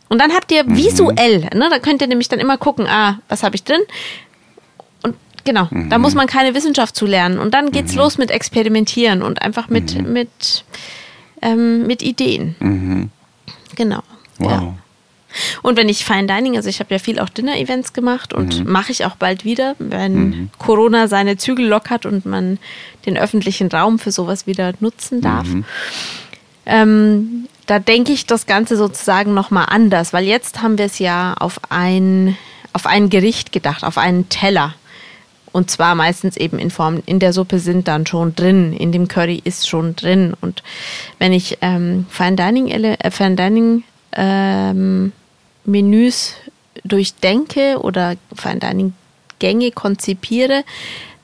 Und dann habt ihr mhm. visuell, ne, da könnt ihr nämlich dann immer gucken, ah, was habe ich drin? Genau, mhm. da muss man keine Wissenschaft zu lernen. Und dann geht's mhm. los mit Experimentieren und einfach mit, mhm. mit, ähm, mit Ideen. Mhm. Genau. Wow. Ja. Und wenn ich Fine Dining, also ich habe ja viel auch Dinner-Events gemacht und mhm. mache ich auch bald wieder, wenn mhm. Corona seine Zügel lockert und man den öffentlichen Raum für sowas wieder nutzen darf. Ähm, da denke ich das Ganze sozusagen nochmal anders, weil jetzt haben wir es ja auf ein, auf ein Gericht gedacht, auf einen Teller. Und zwar meistens eben in Form, in der Suppe sind dann schon drin, in dem Curry ist schon drin. Und wenn ich ähm, Fine Dining, äh, Fine Dining ähm, Menüs durchdenke oder Fine Dining Gänge konzipiere,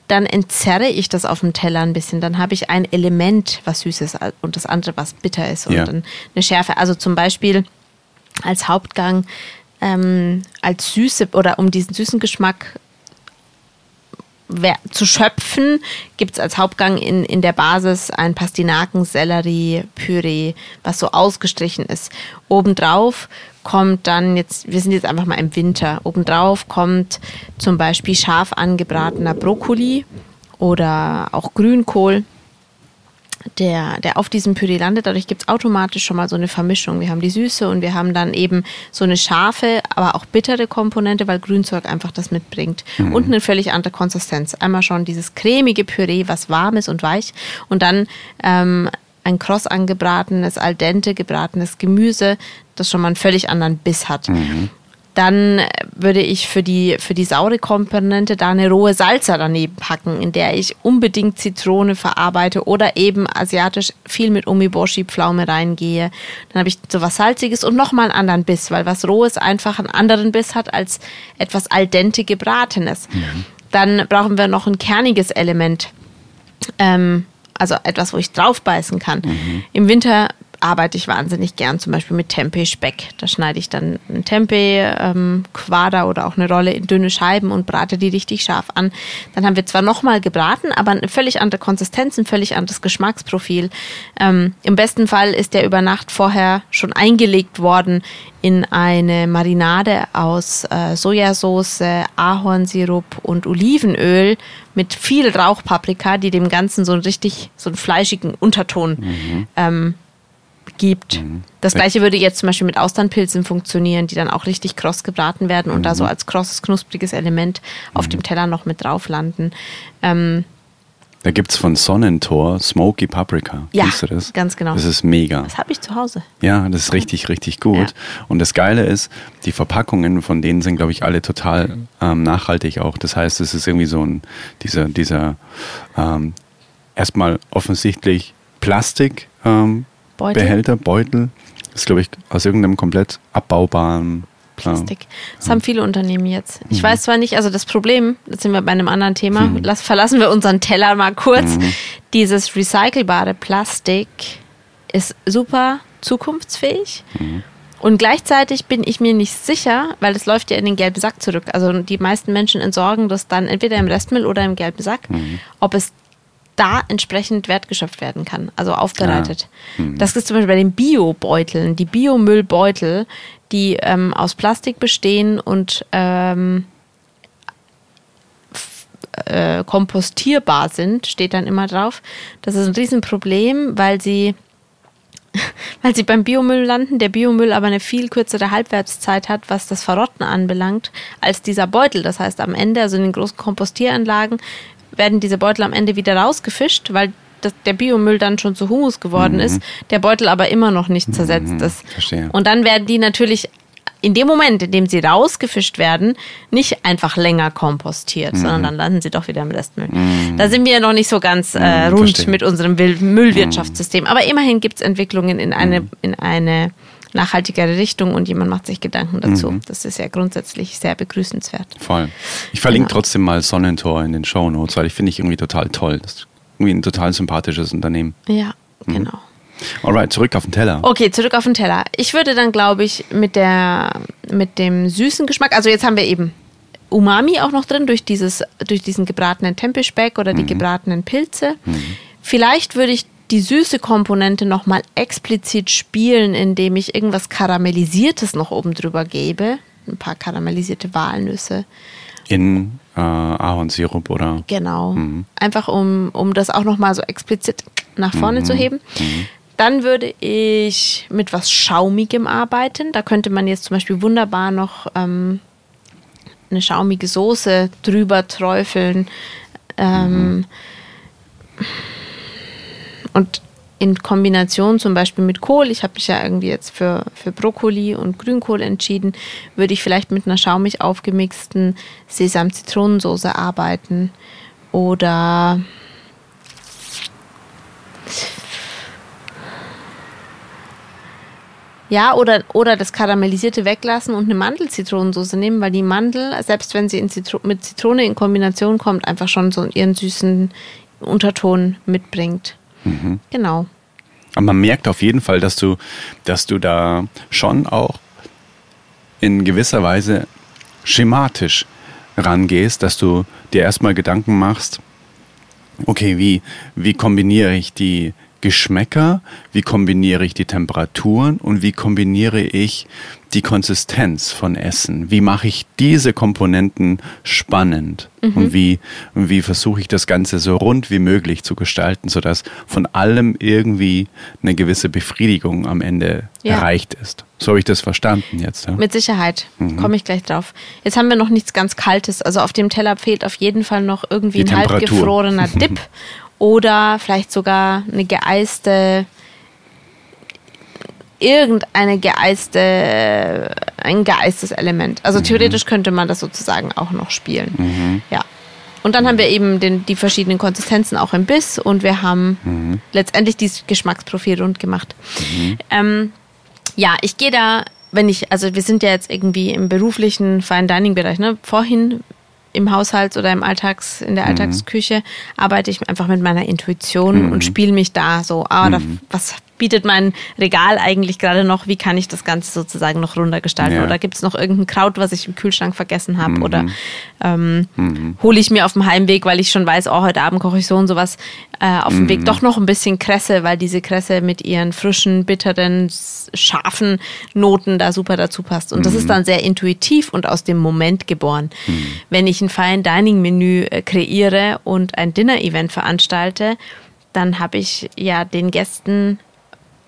dann entzerre ich das auf dem Teller ein bisschen. Dann habe ich ein Element, was süß ist und das andere, was bitter ist und ja. dann eine Schärfe. Also zum Beispiel als Hauptgang, ähm, als Süße oder um diesen süßen Geschmack zu schöpfen, gibt es als Hauptgang in, in der Basis ein Pastinaken-Sellerie-Püree, was so ausgestrichen ist. Obendrauf kommt dann jetzt, wir sind jetzt einfach mal im Winter, obendrauf kommt zum Beispiel scharf angebratener Brokkoli oder auch Grünkohl der, der auf diesem Püree landet. Dadurch gibt es automatisch schon mal so eine Vermischung. Wir haben die Süße und wir haben dann eben so eine scharfe, aber auch bittere Komponente, weil Grünzeug einfach das mitbringt. Mhm. Und eine völlig andere Konsistenz. Einmal schon dieses cremige Püree, was warm ist und weich. Und dann ähm, ein kross angebratenes, al dente gebratenes Gemüse, das schon mal einen völlig anderen Biss hat. Mhm dann würde ich für die, für die saure Komponente da eine rohe Salsa daneben packen, in der ich unbedingt Zitrone verarbeite oder eben asiatisch viel mit Umiboshi-Pflaume reingehe. Dann habe ich so was Salziges und nochmal einen anderen Biss, weil was Rohes einfach einen anderen Biss hat als etwas al dente gebratenes. Mhm. Dann brauchen wir noch ein kerniges Element. Ähm, also etwas, wo ich drauf beißen kann. Mhm. Im Winter arbeite ich wahnsinnig gern, zum Beispiel mit Tempeh-Speck. Da schneide ich dann ein Tempeh-Quader ähm, oder auch eine Rolle in dünne Scheiben und brate die richtig scharf an. Dann haben wir zwar nochmal gebraten, aber eine völlig andere Konsistenz, ein völlig anderes Geschmacksprofil. Ähm, Im besten Fall ist der über Nacht vorher schon eingelegt worden in eine Marinade aus äh, Sojasauce, Ahornsirup und Olivenöl mit viel Rauchpaprika, die dem Ganzen so einen richtig, so einen fleischigen Unterton mhm. ähm, gibt. Mhm. Das gleiche würde jetzt zum Beispiel mit Austernpilzen funktionieren, die dann auch richtig kross gebraten werden und mhm. da so als krosses, knuspriges Element auf mhm. dem Teller noch mit drauf landen. Ähm, da gibt es von Sonnentor Smoky Paprika. Ja, du das? ganz genau. Das ist mega. Das habe ich zu Hause. Ja, das ist richtig, richtig gut. Ja. Und das Geile ist, die Verpackungen von denen sind, glaube ich, alle total ähm, nachhaltig auch. Das heißt, es ist irgendwie so ein, dieser, dieser ähm, erstmal offensichtlich Plastik, ähm, Beutel? Behälter, Beutel. Das ist, glaube ich, aus irgendeinem komplett abbaubaren Plastik. Das ja. haben viele Unternehmen jetzt. Ich mhm. weiß zwar nicht, also das Problem, jetzt sind wir bei einem anderen Thema, mhm. Lass, verlassen wir unseren Teller mal kurz. Mhm. Dieses recycelbare Plastik ist super zukunftsfähig. Und gleichzeitig bin ich mir nicht sicher, weil es läuft ja in den gelben Sack zurück. Also die meisten Menschen entsorgen das dann entweder im Restmüll oder im gelben Sack, ob es da entsprechend wertgeschöpft werden kann, also aufbereitet. Das ist zum Beispiel bei den Biobeuteln, die Biomüllbeutel, die ähm, aus Plastik bestehen und ähm, äh, kompostierbar sind, steht dann immer drauf. Das ist ein Riesenproblem, weil sie *laughs* weil sie beim Biomüll landen, der Biomüll aber eine viel kürzere Halbwertszeit hat, was das Verrotten anbelangt, als dieser Beutel. Das heißt, am Ende, also in den großen Kompostieranlagen, werden diese Beutel am Ende wieder rausgefischt, weil das, der Biomüll dann schon zu Humus geworden ist, der Beutel aber immer noch nicht zersetzt ist. verstehe. Und dann werden die natürlich in dem Moment, in dem sie rausgefischt werden, nicht einfach länger kompostiert, sondern dann landen sie doch wieder im Restmüll. Da sind wir ja noch nicht so ganz äh, rund verstehe. mit unserem Müllwirtschaftssystem. Aber immerhin gibt es Entwicklungen in eine, in eine nachhaltigere Richtung und jemand macht sich Gedanken dazu. Das ist ja grundsätzlich sehr begrüßenswert. Voll. Ich verlinke Genau. trotzdem mal Sonnentor in den Show Notes, weil ich finde ich irgendwie total toll. Das ist irgendwie ein total sympathisches Unternehmen. Ja, genau. Alright, zurück auf den Teller. Okay, zurück auf den Teller. Ich würde dann, glaube ich, mit, der, mit dem süßen Geschmack, also jetzt haben wir eben Umami auch noch drin durch, dieses, durch diesen gebratenen Tempelspeck oder die gebratenen Pilze. Vielleicht würde ich die süße Komponente nochmal explizit spielen, indem ich irgendwas Karamellisiertes noch oben drüber gebe. Ein paar karamellisierte Walnüsse. In äh, Ahornsirup oder. Genau. Einfach um, um das auch nochmal so explizit nach vorne zu heben. Dann würde ich mit was Schaumigem arbeiten. Da könnte man jetzt zum Beispiel wunderbar noch ähm, eine schaumige Soße drüber träufeln. Ähm, Und in Kombination zum Beispiel mit Kohl, ich habe mich ja irgendwie jetzt für, für Brokkoli und Grünkohl entschieden, würde ich vielleicht mit einer schaumig aufgemixten Sesam-Zitronensoße arbeiten. Oder ja, oder, oder das Karamellisierte weglassen und eine Mandelzitronensoße nehmen, weil die Mandel, selbst wenn sie Zitro mit Zitrone in Kombination kommt, einfach schon so ihren süßen Unterton mitbringt. Genau. Aber man merkt auf jeden Fall, dass du, dass du da schon auch in gewisser Weise schematisch rangehst, dass du dir erstmal Gedanken machst, okay, wie, wie kombiniere ich die Geschmäcker, wie kombiniere ich die Temperaturen und wie kombiniere ich die Konsistenz von Essen? Wie mache ich diese Komponenten spannend? Und wie, und wie versuche ich das Ganze so rund wie möglich zu gestalten, sodass von allem irgendwie eine gewisse Befriedigung am Ende Ja. erreicht ist? So habe ich das verstanden jetzt. Ja? Mit Sicherheit. Komme ich gleich drauf. Jetzt haben wir noch nichts ganz Kaltes. Also auf dem Teller fehlt auf jeden Fall noch irgendwie Die ein halb Temperatur. gefrorener *laughs* Dip oder vielleicht sogar eine geeiste, irgendeine geeiste, ein geeistes Element. Also theoretisch könnte man das sozusagen auch noch spielen. Ja. Und dann haben wir eben den, die verschiedenen Konsistenzen auch im Biss und wir haben letztendlich dieses Geschmacksprofil rund gemacht. Ähm, ja, ich gehe da, wenn ich, also wir sind ja jetzt irgendwie im beruflichen Fine Dining Bereich, ne? Vorhin im Haushalts- oder im Alltags, in der Alltagsküche arbeite ich einfach mit meiner Intuition und spiele mich da so, ah, da, was bietet mein Regal eigentlich gerade noch, wie kann ich das Ganze sozusagen noch runder gestalten? Ja. Oder gibt es noch irgendein Kraut, was ich im Kühlschrank vergessen habe? Oder ähm, hole ich mir auf dem Heimweg, weil ich schon weiß, oh, heute Abend koche ich so und sowas, äh, auf dem Weg doch noch ein bisschen Kresse, weil diese Kresse mit ihren frischen, bitteren, scharfen Noten da super dazu passt. Und das ist dann sehr intuitiv und aus dem Moment geboren. Wenn ich ein Fine Dining Menü äh, kreiere und ein Dinner Event veranstalte, dann habe ich ja den Gästen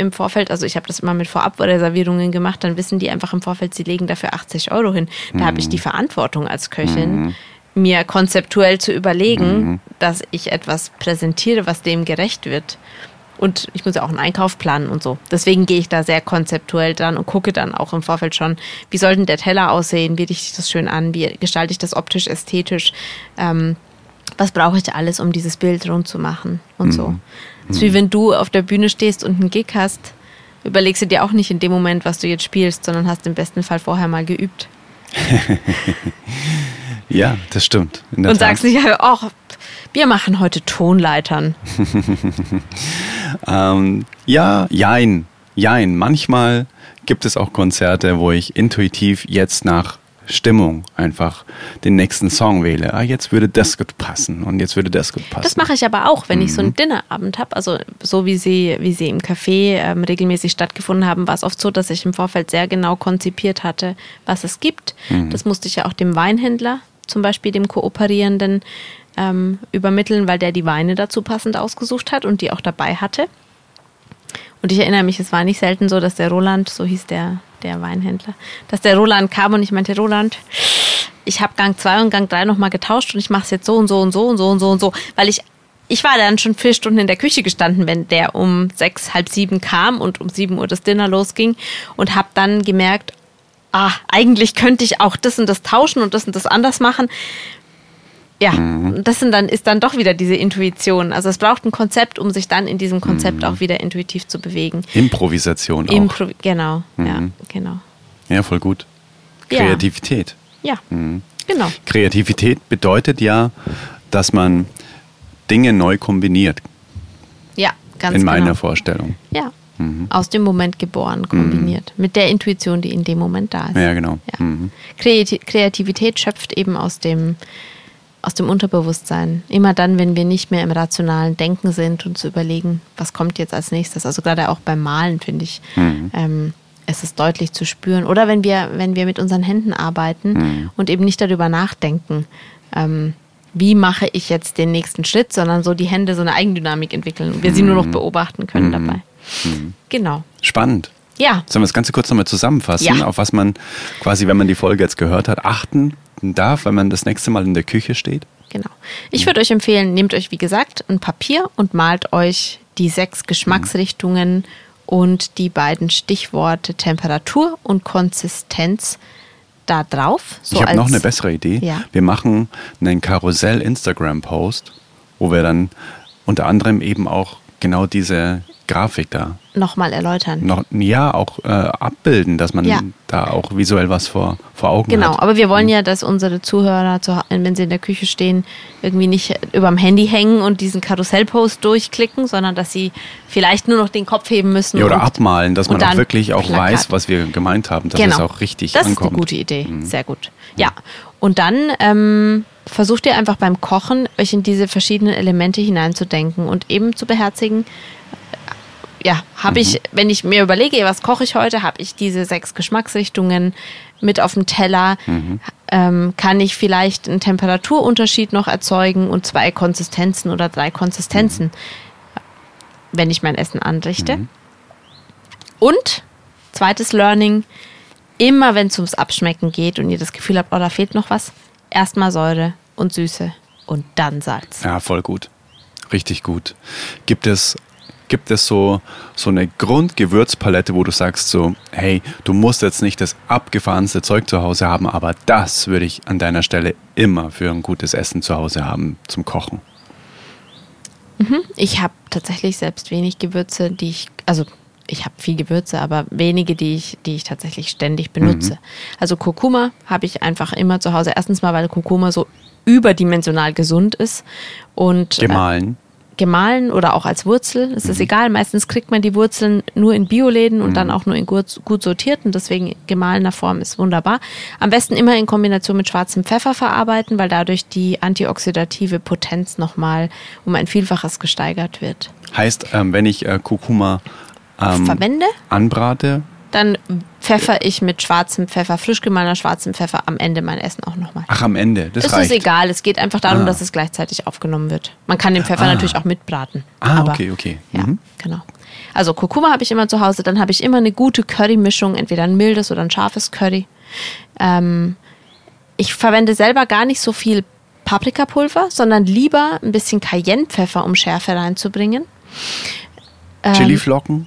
im Vorfeld, also ich habe das immer mit Vorabreservierungen gemacht, dann wissen die einfach im Vorfeld, sie legen dafür 80 Euro hin. Da habe ich die Verantwortung als Köchin, mir konzeptuell zu überlegen, dass ich etwas präsentiere, was dem gerecht wird. Und ich muss ja auch einen Einkauf planen und so. Deswegen gehe ich da sehr konzeptuell dran und gucke dann auch im Vorfeld schon, wie soll denn der Teller aussehen, wie richte ich das schön an, wie gestalte ich das optisch, ästhetisch, ähm, was brauche ich alles, um dieses Bild rund zu machen und so. Das ist wie wenn du auf der Bühne stehst und einen Gig hast, überlegst du dir auch nicht in dem Moment, was du jetzt spielst, sondern hast im besten Fall vorher mal geübt. *laughs* Ja, das stimmt. Und Tat. sagst nicht, ach, wir machen heute Tonleitern. *laughs* Ähm, ja, jein. Jein, manchmal gibt es auch Konzerte, wo ich intuitiv jetzt nach Stimmung einfach den nächsten Song wähle. Ah, jetzt würde das gut passen und jetzt würde das gut passen. Das mache ich aber auch, wenn mhm. ich so einen Dinnerabend habe. Also so wie sie, wie sie im Café ähm, regelmäßig stattgefunden haben, war es oft so, dass ich im Vorfeld sehr genau konzipiert hatte, was es gibt. Mhm. Das musste ich ja auch dem Weinhändler, zum Beispiel dem Kooperierenden, ähm, übermitteln, weil der die Weine dazu passend ausgesucht hat und die auch dabei hatte. Und ich erinnere mich, es war nicht selten so, dass der Roland, so hieß der, der Weinhändler, dass der Roland kam und ich meinte, Roland, ich habe Gang 2 und Gang 3 nochmal getauscht und ich mache es jetzt so und so und so und so und so und so, weil ich ich war dann schon vier Stunden in der Küche gestanden, wenn der um sechs, halb sieben kam und um sieben Uhr das Dinner losging und habe dann gemerkt, ah, eigentlich könnte ich auch das und das tauschen und das und das anders machen. Ja, mhm. das sind dann, ist dann doch wieder diese Intuition. Also es braucht ein Konzept, um sich dann in diesem Konzept mhm. auch wieder intuitiv zu bewegen. Improvisation auch. Impro genau, mhm. ja, genau. Ja, voll gut. Kreativität. Ja, mhm. genau. Kreativität bedeutet ja, dass man Dinge neu kombiniert. Ja, ganz In genau. meiner Vorstellung. Ja. Mhm. Aus dem Moment geboren, kombiniert. Mhm. Mit der Intuition, die in dem Moment da ist. Ja, genau. Ja. Mhm. Kreativität schöpft eben aus dem aus dem Unterbewusstsein. Immer dann, wenn wir nicht mehr im rationalen Denken sind und zu überlegen, was kommt jetzt als nächstes. Also gerade auch beim Malen finde ich, mhm. ähm, es ist deutlich zu spüren. Oder wenn wir, wenn wir mit unseren Händen arbeiten mhm. und eben nicht darüber nachdenken, ähm, wie mache ich jetzt den nächsten Schritt, sondern so die Hände so eine Eigendynamik entwickeln und wir sie nur noch mhm. beobachten können mhm. dabei. Mhm. Genau. Spannend. Ja. Sollen wir das Ganze kurz nochmal zusammenfassen, ja. auf was man quasi, wenn man die Folge jetzt gehört hat, achten darf, wenn man das nächste Mal in der Küche steht? Genau. Ich würde euch empfehlen, nehmt euch, wie gesagt, ein Papier und malt euch die sechs Geschmacksrichtungen mhm. und die beiden Stichworte Temperatur und Konsistenz da drauf. So ich habe noch eine bessere Idee. Ja. Wir machen einen Karussell-Instagram-Post, wo wir dann unter anderem eben auch genau diese Grafik da nochmal erläutern. Noch, ja, auch äh, abbilden, dass man ja. da auch visuell was vor, vor Augen genau, hat. Genau, aber wir wollen mhm. ja, dass unsere Zuhörer, wenn sie in der Küche stehen, irgendwie nicht überm Handy hängen und diesen Karussellpost durchklicken, sondern dass sie vielleicht nur noch den Kopf heben müssen. Ja, oder und, abmalen, dass man auch wirklich auch Plakat. weiß, was wir gemeint haben, dass genau. es auch richtig das ankommt. Das ist eine gute Idee, mhm. sehr gut. Ja, und dann ähm, versucht ihr einfach beim Kochen, euch in diese verschiedenen Elemente hineinzudenken und eben zu beherzigen, ja, habe mhm. ich, wenn ich mir überlege, was koche ich heute, habe ich diese sechs Geschmacksrichtungen mit auf dem Teller. Mhm. Ähm, kann ich vielleicht einen Temperaturunterschied noch erzeugen und zwei Konsistenzen oder drei Konsistenzen, mhm. wenn ich mein Essen anrichte. Mhm. Und zweites Learning, immer wenn es ums Abschmecken geht und ihr das Gefühl habt, oh, da fehlt noch was, erstmal Säure und Süße und dann Salz. Ja, voll gut. Richtig gut. Gibt es Gibt es so, so eine Grundgewürzpalette, wo du sagst so, hey, du musst jetzt nicht das abgefahrenste Zeug zu Hause haben, aber das würde ich an deiner Stelle immer für ein gutes Essen zu Hause haben zum Kochen? Mhm. Ich habe tatsächlich selbst wenig Gewürze, die ich, also ich habe viel Gewürze, aber wenige, die ich, die ich tatsächlich ständig benutze. Mhm. Also Kurkuma habe ich einfach immer zu Hause. Erstens mal, weil Kurkuma so überdimensional gesund ist und äh, gemahlen. Äh, gemahlen oder auch als Wurzel. Es ist mhm. egal, meistens kriegt man die Wurzeln nur in Bioläden und mhm. dann auch nur in gut, gut sortierten, deswegen gemahlener Form ist wunderbar. Am besten immer in Kombination mit schwarzem Pfeffer verarbeiten, weil dadurch die antioxidative Potenz nochmal um ein Vielfaches gesteigert wird. Heißt, ähm, wenn ich äh, Kurkuma ähm, verwende, anbrate, dann pfeffer ich mit schwarzem Pfeffer, frisch gemahlener schwarzem Pfeffer am Ende mein Essen auch nochmal. Ach, am Ende, das es reicht. ist egal, es geht einfach darum, ah. dass es gleichzeitig aufgenommen wird. Man kann den Pfeffer ah. natürlich auch mitbraten. Ah, aber, okay, okay. Ja, mhm. genau. Also Kurkuma habe ich immer zu Hause, dann habe ich immer eine gute Curry-Mischung, entweder ein mildes oder ein scharfes Curry. Ähm, ich verwende selber gar nicht so viel Paprikapulver, sondern lieber ein bisschen Cayennepfeffer, um Schärfe reinzubringen. Ähm, Chiliflocken?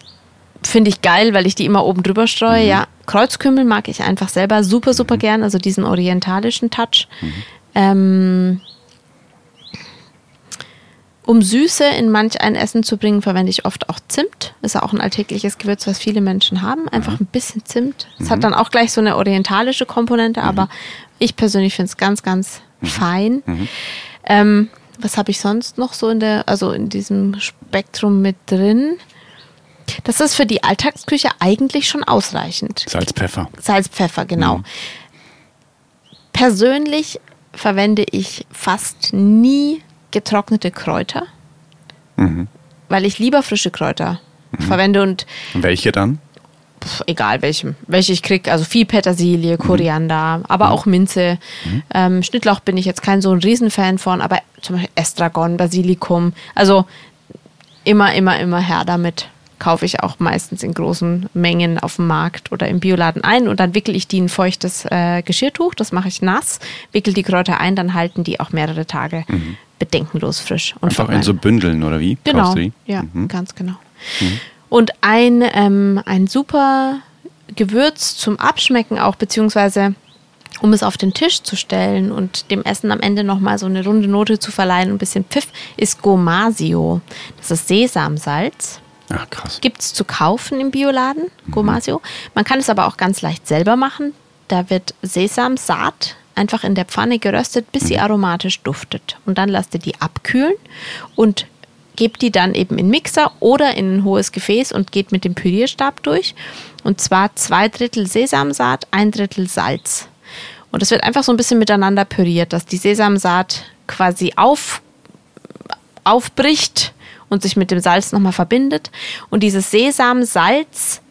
Finde ich geil, weil ich die immer oben drüber streue. Mhm. Ja, Kreuzkümmel mag ich einfach selber super, super mhm. gern, also diesen orientalischen Touch. Mhm. Ähm, um Süße in manch ein Essen zu bringen, verwende ich oft auch Zimt. Ist ja auch ein alltägliches Gewürz, was viele Menschen haben. Einfach ein bisschen Zimt. Es hat mhm. dann auch gleich so eine orientalische Komponente, mhm. aber ich persönlich finde es ganz, ganz mhm. fein. Ähm, was habe ich sonst noch so in der, also in diesem Spektrum mit drin? Das ist für die Alltagsküche eigentlich schon ausreichend. Salz, Pfeffer. Salz, Pfeffer, genau. Mhm. Persönlich verwende ich fast nie getrocknete Kräuter, Mhm. weil ich lieber frische Kräuter verwende und Welche dann? pf, egal welchem, welche ich kriege, also viel Petersilie, Koriander, aber auch Minze. Ähm, Schnittlauch bin ich jetzt kein so ein Riesenfan von, aber zum Beispiel Estragon, Basilikum, also immer, immer, immer her damit. Kaufe ich auch meistens in großen Mengen auf dem Markt oder im Bioladen ein und dann wickel ich die in feuchtes äh, Geschirrtuch, das mache ich nass, wickel die Kräuter ein, dann halten die auch mehrere Tage bedenkenlos frisch. Und Einfach in so Bündeln oder wie? Genau, ja, Mhm. ganz genau. Und ein, ähm, ein super Gewürz zum Abschmecken auch, beziehungsweise um es auf den Tisch zu stellen und dem Essen am Ende nochmal so eine runde Note zu verleihen, ein bisschen Pfiff, ist Gomasio. Das ist Sesamsalz. Ah, krass. Gibt es zu kaufen im Bioladen, Gomasio. Man kann es aber auch ganz leicht selber machen. Da wird Sesamsaat einfach in der Pfanne geröstet, bis sie aromatisch duftet. Und dann lasst ihr die abkühlen und gebt die dann eben in Mixer oder in ein hohes Gefäß und geht mit dem Pürierstab durch. Und zwar zwei Drittel Sesamsaat, ein Drittel Salz. Und es wird einfach so ein bisschen miteinander püriert, dass die Sesamsaat quasi auf, aufbricht und sich mit dem Salz nochmal verbindet. Und dieses Sesamsalz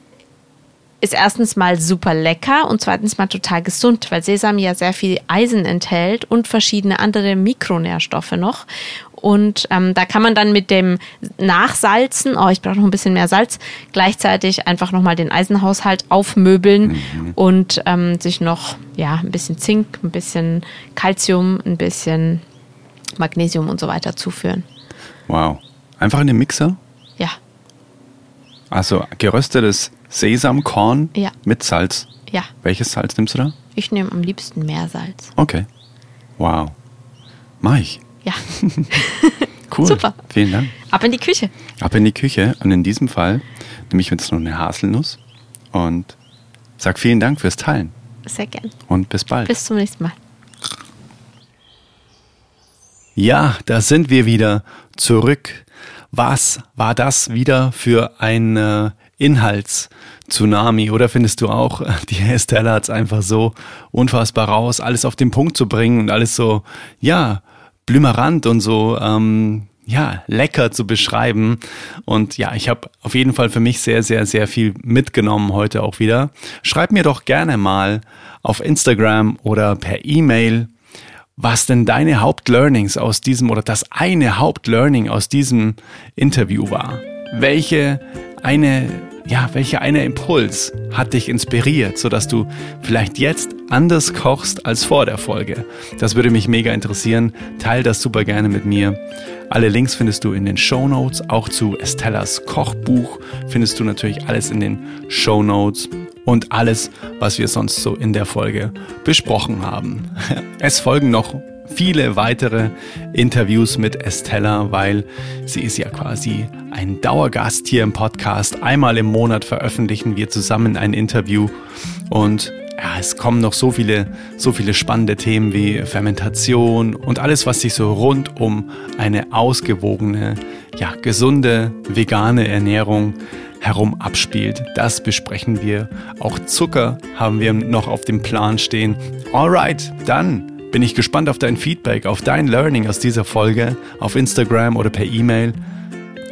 ist erstens mal super lecker und zweitens mal total gesund, weil Sesam ja sehr viel Eisen enthält und verschiedene andere Mikronährstoffe noch. Und ähm, da kann man dann mit dem Nachsalzen, oh, ich brauche noch ein bisschen mehr Salz, gleichzeitig einfach nochmal den Eisenhaushalt aufmöbeln und ähm, sich noch ja, ein bisschen Zink, ein bisschen Calcium, ein bisschen Magnesium und so weiter zuführen. Wow. Einfach in den Mixer? Ja, Also geröstetes Sesamkorn Ja. mit Salz. ja. Welches Salz nimmst du da? Ich nehme am liebsten Meersalz. Okay. Wow. Mach ich. Ja, *laughs* Cool. Super. Vielen Dank. ab in die Küche. Ab in die Küche und in diesem Fall nehme ich jetzt noch eine Haselnuss und sag vielen Dank fürs Teilen Sehr gern. und bis bald. Bis zum nächsten Mal. Ja, da sind wir wieder zurück. Was war das wieder für ein äh, Inhaltstsunami? Oder findest du auch, *laughs* die Estella hat es einfach so unfassbar raus, alles auf den Punkt zu bringen und alles so, ja, blümerant und so, ähm, ja, lecker zu beschreiben. Und ja, ich habe auf jeden Fall für mich sehr, sehr, sehr viel mitgenommen heute auch wieder. Schreib mir doch gerne mal auf Instagram oder per E-Mail, was denn deine Hauptlearnings aus diesem oder das eine Hauptlearning aus diesem Interview war. Welche eine, ja, welcher eine Impuls hat dich inspiriert, sodass du vielleicht jetzt anders kochst als vor der Folge? Das würde mich mega interessieren. Teil das super gerne mit mir. Alle Links findest du in den Show Notes, auch zu Estellas Kochbuch findest du natürlich alles in den Show Notes und alles, was wir sonst so in der Folge besprochen haben. *laughs* Es folgen noch viele weitere Interviews mit Estella, weil sie ist ja quasi ein Dauergast hier im Podcast. Einmal im Monat veröffentlichen wir zusammen ein Interview und ja, es kommen noch so viele, so viele spannende Themen wie Fermentation und alles, was sich so rund um eine ausgewogene, ja, gesunde, vegane Ernährung herum abspielt. Das besprechen wir. Auch Zucker haben wir noch auf dem Plan stehen. Alright, dann bin ich gespannt auf dein Feedback, auf dein Learning aus dieser Folge, auf Instagram oder per E-Mail.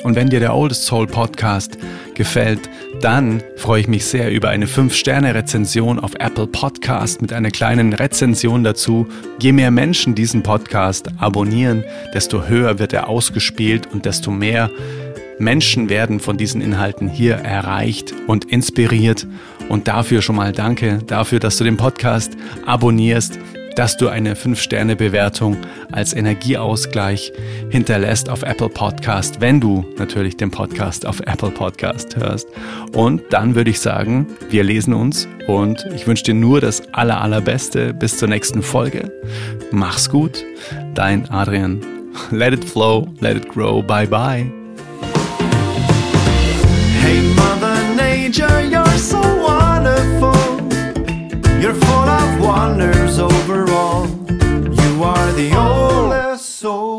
Und wenn dir der Oldest Soul Podcast gefällt, dann freue ich mich sehr über eine 5-Sterne-Rezension auf Apple Podcast mit einer kleinen Rezension dazu. Je mehr Menschen diesen Podcast abonnieren, desto höher wird er ausgespielt und desto mehr Menschen werden von diesen Inhalten hier erreicht und inspiriert. Und dafür schon mal danke, dafür, dass du den Podcast abonnierst, dass du eine 5-Sterne-Bewertung als Energieausgleich hinterlässt auf Apple Podcast, wenn du natürlich den Podcast auf Apple Podcast hörst. Und dann würde ich sagen, wir lesen uns und ich wünsche dir nur das aller, allerbeste bis zur nächsten Folge. Mach's gut, dein Adrian. Let it flow, let it grow, bye bye. Hey, Mother Nature, you're so wonderful. You're full of wonders overall. You are the oldest soul.